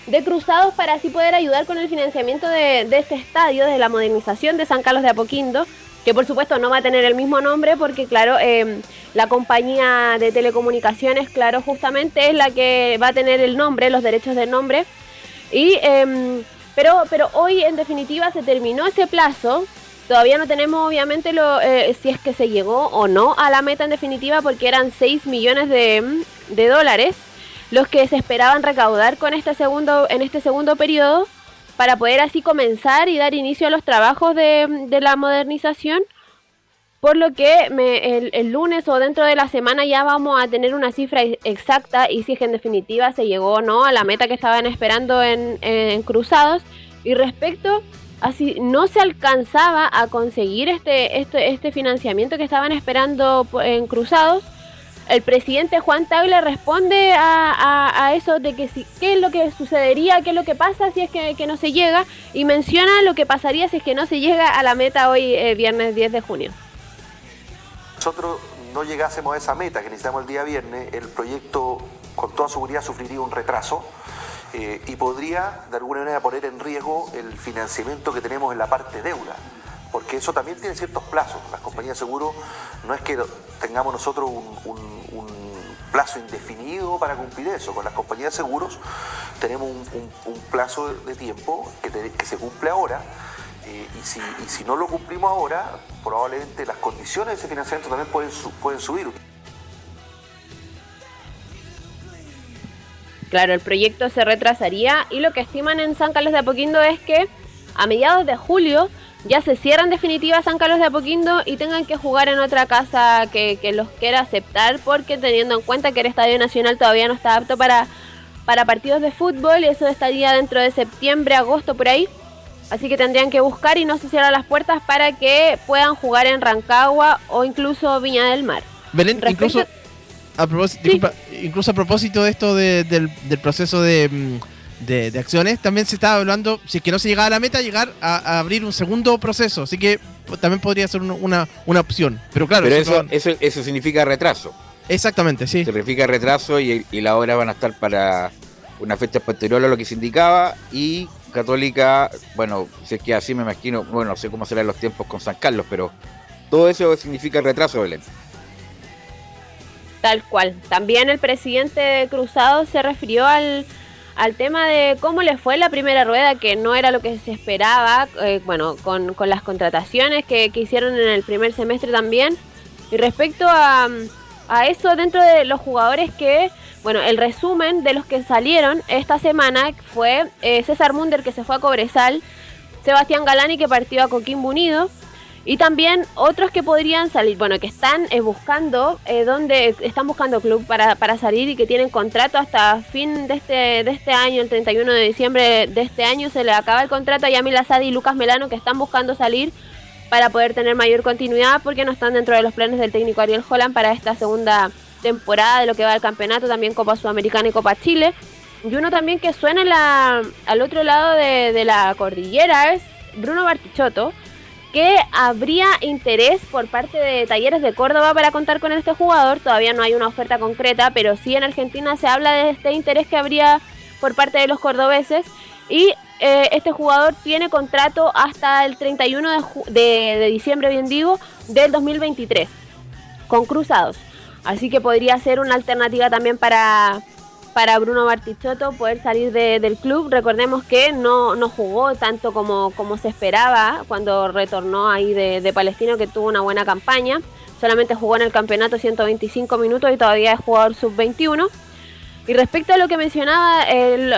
de Cruzados para así poder ayudar con el financiamiento de, de este estadio, de la modernización de San Carlos de Apoquindo, que por supuesto no va a tener el mismo nombre porque claro, eh, la compañía de telecomunicaciones, claro, justamente es la que va a tener el nombre, los derechos del nombre. Y, em, pero, pero hoy en definitiva se terminó ese plazo. Todavía no tenemos obviamente lo, eh, si es que se llegó o no a la meta en definitiva porque eran 6 millones de, mm, de dólares los que se esperaban recaudar con este segundo, en este segundo periodo para poder así comenzar y dar inicio a los trabajos de, de la modernización. Por lo que me- el, el lunes o dentro de la semana ya vamos a tener una cifra ex- exacta y si es que en definitiva se llegó o no a la meta que estaban esperando en, en Cruzados. Y respecto a si no se alcanzaba a conseguir este, este, este financiamiento que estaban esperando en Cruzados, el presidente Juan Tagle responde a, a- a eso de que si, qué es lo que sucedería, qué es lo que pasa si es que, que no se llega y menciona lo que pasaría si es que no se llega a la meta hoy eh, viernes 10 de junio. nosotros no llegásemos a esa meta que necesitamos el día viernes, el proyecto con toda seguridad sufriría un retraso eh, y podría de alguna manera poner en riesgo el financiamiento que tenemos en la parte deuda, porque eso también tiene ciertos plazos. Las compañías de seguro no es que tengamos nosotros un, plazo indefinido para cumplir eso. Con las compañías de seguros tenemos un, plazo de, tiempo que, se cumple ahora eh, y, si, no lo cumplimos ahora, probablemente las condiciones de ese financiamiento también pueden subir. Claro, el proyecto se retrasaría y lo que estiman en San Carlos de Apoquindo es que a mediados de julio ya se cierra en definitiva San Carlos de Apoquindo y tengan que jugar en otra casa que, que los quiera aceptar porque teniendo en cuenta que el Estadio Nacional todavía no está apto para, para partidos de fútbol eso estaría dentro de septiembre, agosto por ahí. Así que tendrían que buscar y no se cierran las puertas para que puedan jugar en Rancagua o incluso Viña del Mar. Belén, Respecto- incluso a, propósito, disculpa, incluso a propósito de esto de- del, del proceso de, mm, de- de acciones, también se estaba hablando, si es que no se llegaba a la meta, llegar a, a abrir un segundo proceso. Así que pues, también podría ser una, una, una opción. Pero claro, Pero eso, eso, eso significa retraso. Exactamente, sí. Significa retraso y, y las obras van a estar para una fecha posterior a lo que se indicaba y Católica, bueno, si es que así me imagino, bueno, no sé cómo serán los tiempos con San Carlos, pero todo eso significa retraso, Belén. Tal cual. También el presidente de Cruzado se refirió al, al tema de cómo le fue la primera rueda, que no era lo que se esperaba, eh, bueno, con, con, las contrataciones que, que, hicieron en el primer semestre también. Y respecto a, a eso, dentro de los jugadores que, bueno, el resumen de los que salieron esta semana fue eh, César Munder que se fue a Cobresal, Sebastián Galani que partió a Coquimbo Unido, y también otros que podrían salir, bueno, que están eh, buscando, eh, donde están buscando club para, para, salir y que tienen contrato hasta fin de este, de este año, el 31 de diciembre de este año, se le acaba el contrato a Yamil Asadi y Lucas Melano que están buscando salir para poder tener mayor continuidad porque no están dentro de los planes del técnico Ariel Holland para esta segunda temporada de lo que va al campeonato, también Copa Sudamericana y Copa Chile. Y uno también que suena la, al otro lado de, de la cordillera es Bruno Bartichotto que habría interés por parte de Talleres de Córdoba para contar con este jugador. Todavía no hay una oferta concreta, pero sí en Argentina se habla de este interés que habría por parte de los cordobeses. Y eh, este jugador tiene contrato hasta el 31 de, de, de diciembre, bien digo, del 2023, con Cruzados. Así que podría ser una alternativa también para, para Bruno Bartichotto poder salir de, del club. Recordemos que no, no jugó tanto como, como se esperaba cuando retornó ahí de, Palestino, que tuvo una buena campaña. Solamente jugó en el campeonato 125 minutos y todavía es jugador sub-21. Y respecto a lo que mencionaba,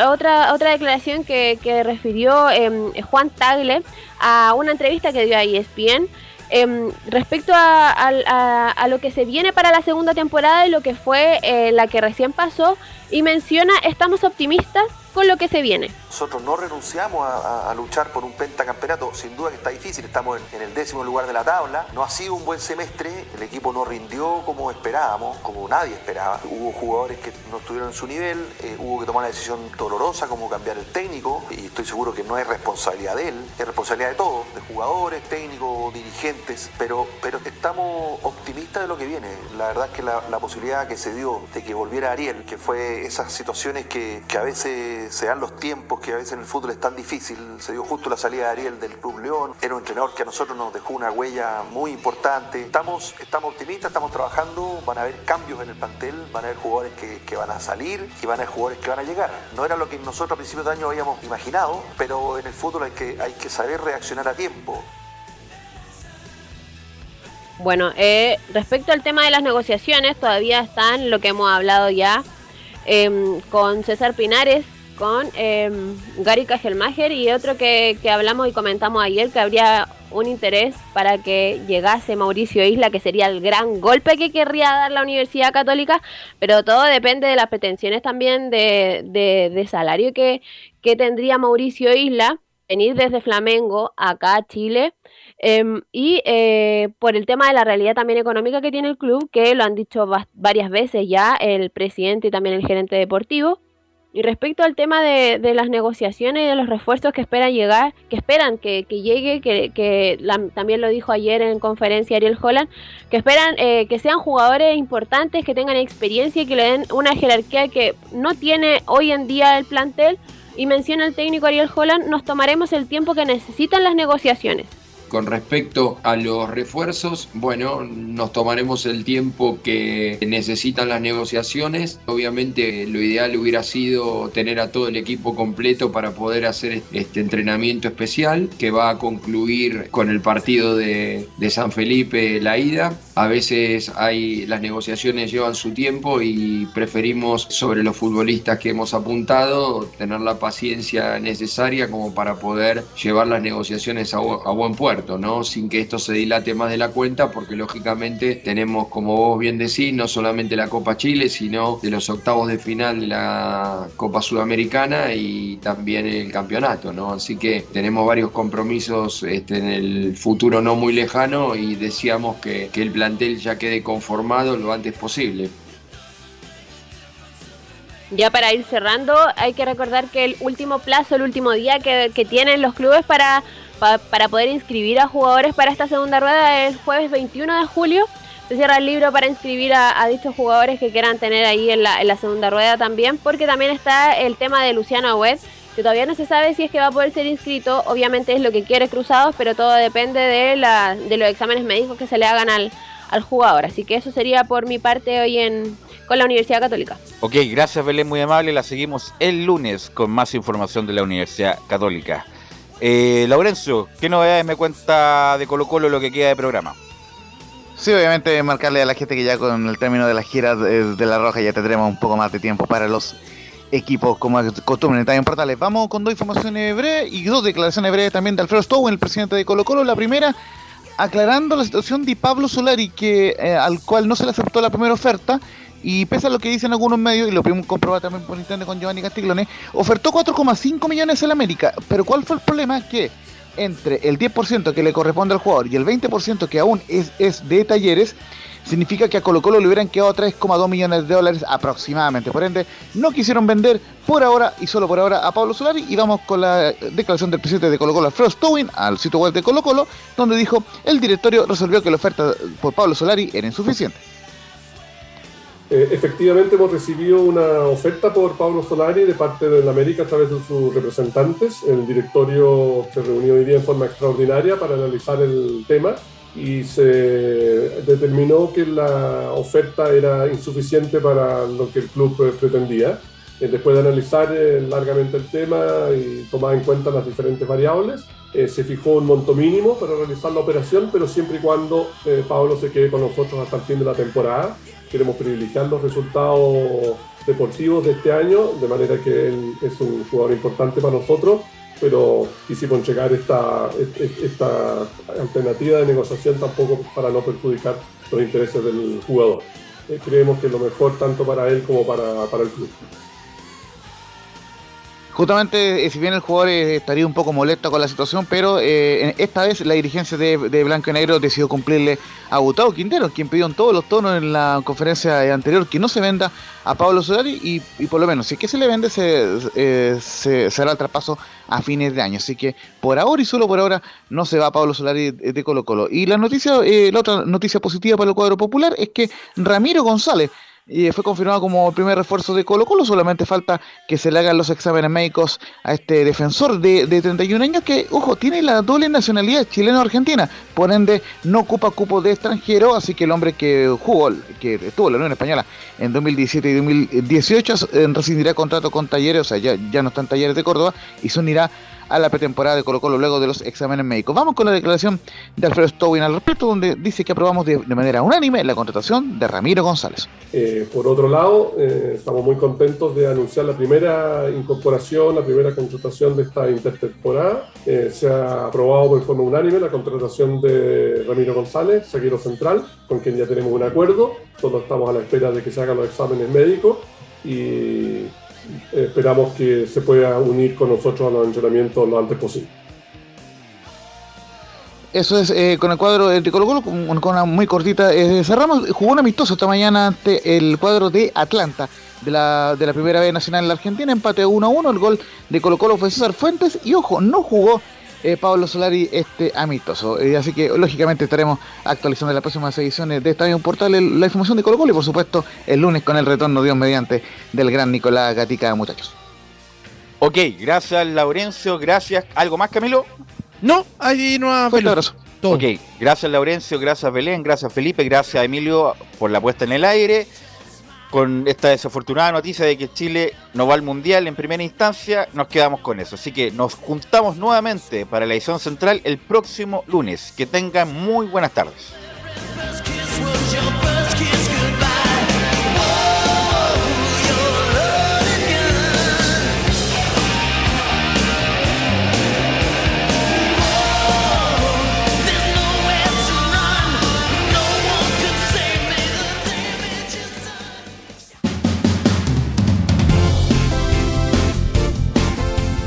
otra, otra declaración que, que refirió eh, Juan Tagle a una entrevista que dio a ESPN, eh, respecto a, a, lo que se viene para la segunda temporada y lo que fue eh, la que recién pasó, y menciona, estamos optimistas con lo que se viene. Nosotros no renunciamos a, luchar por un pentacampeonato, sin duda que está difícil, estamos en, en, el décimo lugar de la tabla, no ha sido un buen semestre, el equipo no rindió como esperábamos, como nadie esperaba, hubo jugadores que no estuvieron en su nivel, eh, hubo que tomar una decisión dolorosa como cambiar el técnico, y estoy seguro que no es responsabilidad de él, es responsabilidad de todos, de jugadores, técnicos, dirigentes, pero, pero estamos optimistas de lo que viene, la verdad es que la, la posibilidad que se dio de que volviera Ariel, que fue esas situaciones que, que a veces se dan los tiempos que a veces en el fútbol es tan difícil. Se dio justo la salida de Ariel del Club León. Era un entrenador que a nosotros nos dejó una huella muy importante. Estamos, estamos optimistas, estamos trabajando. Van a haber cambios en el plantel, van a haber jugadores que, que van a salir y van a haber jugadores que van a llegar. No era lo que nosotros a principios de año habíamos imaginado, pero en el fútbol hay que, hay que saber reaccionar a tiempo. Bueno, eh, respecto al tema de las negociaciones, todavía están lo que hemos hablado ya eh, con César Pinares, con eh, Gary Kajelmacher y otro que, que, hablamos y comentamos ayer que habría un interés para que llegase Mauricio Isla, que sería el gran golpe que querría dar la Universidad Católica, pero todo depende de las pretensiones también de, de, de salario que, que, tendría Mauricio Isla, venir desde Flamengo acá a Chile. Eh, y eh, por el tema de la realidad también económica que tiene el club, que lo han dicho varias veces ya el presidente y también el gerente deportivo, y respecto al tema de, de, las negociaciones y de los refuerzos que esperan llegar, que esperan que, llegue, que, también lo dijo ayer en conferencia Ariel Holland, que esperan eh, que sean jugadores importantes, que tengan experiencia y que le den una jerarquía que no tiene hoy en día el plantel. Y menciona el técnico Ariel Holland, nos tomaremos el tiempo que necesitan las negociaciones. Con respecto a los refuerzos, bueno, nos tomaremos el tiempo que necesitan las negociaciones. Obviamente lo ideal hubiera sido tener a todo el equipo completo para poder hacer este entrenamiento especial que va a concluir con el partido de, San Felipe, la ida. A veces hay, las negociaciones llevan su tiempo y preferimos sobre los futbolistas que hemos apuntado tener la paciencia necesaria como para poder llevar las negociaciones a, buen puerto. ¿no? Sin que esto se dilate más de la cuenta, porque lógicamente tenemos, como vos bien decís, no solamente la Copa Chile, sino de los octavos de final de la Copa Sudamericana y también el campeonato, ¿no? Así que tenemos varios compromisos este, en el futuro no muy lejano y decíamos que, el plantel ya quede conformado lo antes posible. Ya para ir cerrando, hay que recordar que el último plazo, el último día que, que tienen los clubes para pa, para poder inscribir a jugadores para esta segunda rueda es jueves 21 de julio. Se cierra el libro para inscribir a, a dichos jugadores que quieran tener ahí en la, en la, segunda rueda también, porque también está el tema de Luciano West, que todavía no se sabe si es que va a poder ser inscrito. Obviamente es lo que quiere Cruzados, pero todo depende de, la, de los exámenes médicos que se le hagan al, al jugador. Así que eso sería por mi parte hoy en con la Universidad Católica. Ok, gracias Belén, muy amable. La seguimos el lunes con más información de la Universidad Católica. Eh, Laurencio, ¿qué novedades me cuenta de Colo Colo lo que queda de programa? Sí, obviamente marcarle a la gente que ya con el término de la gira de, de La Roja ya tendremos un poco más de tiempo para los equipos como es costumbre en Portales. Vamos con dos informaciones breves y dos declaraciones breves también de Alfredo Stowen, el presidente de Colo Colo. La primera, aclarando la situación de Pablo Solari, que eh, al cual no se le aceptó la primera oferta. Y pese a lo que dicen algunos medios, y lo pudimos comprobar también por internet con Giovanni Castiglione, ofertó 4,5 millones en América. Pero ¿cuál fue el problema? Que entre el 10% que le corresponde al jugador y el 20% que aún es, es de talleres, significa que a Colo Colo le hubieran quedado 3,2 millones de dólares aproximadamente. Por ende, no quisieron vender por ahora y solo por ahora a Pablo Solari. Y vamos con la declaración del presidente de Colo Colo, Alfredo Stowin, al sitio web de Colo Colo, donde dijo, el directorio resolvió que la oferta por Pablo Solari era insuficiente. Eh, efectivamente hemos recibido una oferta por Pablo Solari de parte de América a través de sus representantes. El directorio se reunió hoy día en forma extraordinaria para analizar el tema y se determinó que la oferta era insuficiente para lo que el club eh, pretendía. Eh, después de analizar largamente el tema y tomar en cuenta las diferentes variables, se fijó un monto mínimo para realizar la operación, pero siempre y cuando Pablo se quede con nosotros hasta el fin de la temporada queremos privilegiar los resultados deportivos de este año, de manera que él es un jugador importante para nosotros, pero quisimos entregar esta, esta alternativa de negociación tampoco para no perjudicar los intereses del jugador. Eh, creemos que es lo mejor tanto para él como para, para el club. Justamente, eh, si bien el jugador eh, estaría un poco molesto con la situación, pero eh, esta vez la dirigencia de, Blanco y Negro decidió cumplirle a Gustavo Quintero, quien pidió en todos los tonos en la conferencia anterior que no se venda a Pablo Solari y, por lo menos si es que se le vende se, se, hará el traspaso a fines de año. Así que por ahora y solo por ahora no se va Pablo Solari de Colo Colo. Y la noticia, la otra noticia positiva para el cuadro popular es que Ramiro González y fue confirmado como el primer refuerzo de Colo Colo. Solamente falta que se le hagan los exámenes médicos a este defensor de, de 31 años que, ojo, tiene la doble nacionalidad chileno-argentina. Por ende, no ocupa cupo de extranjero. Así que el hombre que jugó, que estuvo en la Unión Española en 2017 y 2018, eh, rescindirá contrato con Talleres, o sea, ya, ya no está en Talleres de Córdoba y se unirá a la pretemporada de Colo Colo luego de los exámenes médicos. Vamos con la declaración de Alfredo Stowin al respecto, donde dice que aprobamos de, manera unánime la contratación de Ramiro González. Eh, por otro lado, eh, estamos muy contentos de anunciar la primera incorporación, la primera contratación de esta intertemporada. Eh, se ha aprobado de forma unánime la contratación de Ramiro González, zaguero central, con quien ya tenemos un acuerdo. Solo estamos a la espera de que se hagan los exámenes médicos y esperamos que se pueda unir con nosotros a los entrenamientos lo antes posible. Eso es, eh, con el cuadro de Colo Colo, con, una muy cortita. Eh, cerramos, jugó un amistoso esta mañana ante el cuadro de Atlanta, de la, de la primera vez nacional en la Argentina, empate 1-1, el gol de Colo Colo fue César Fuentes, y ojo, no jugó eh, Pablo Solari este amistoso. Eh, así que lógicamente estaremos actualizando en las próximas ediciones de Estadio Portal la información de Colo Colo y por supuesto el lunes con el retorno Dios mediante del gran Nicolás Gatica, muchachos. Ok, gracias Laurencio, gracias. ¿Algo más Camilo? No, ahí no ha abrazo. Ok, gracias Laurencio, gracias Belén, gracias Felipe, gracias Emilio por la puesta en el aire con esta desafortunada noticia de que Chile no va al Mundial en primera instancia, nos quedamos con eso. Así que nos juntamos nuevamente para la edición central el próximo lunes. Que tengan muy buenas tardes.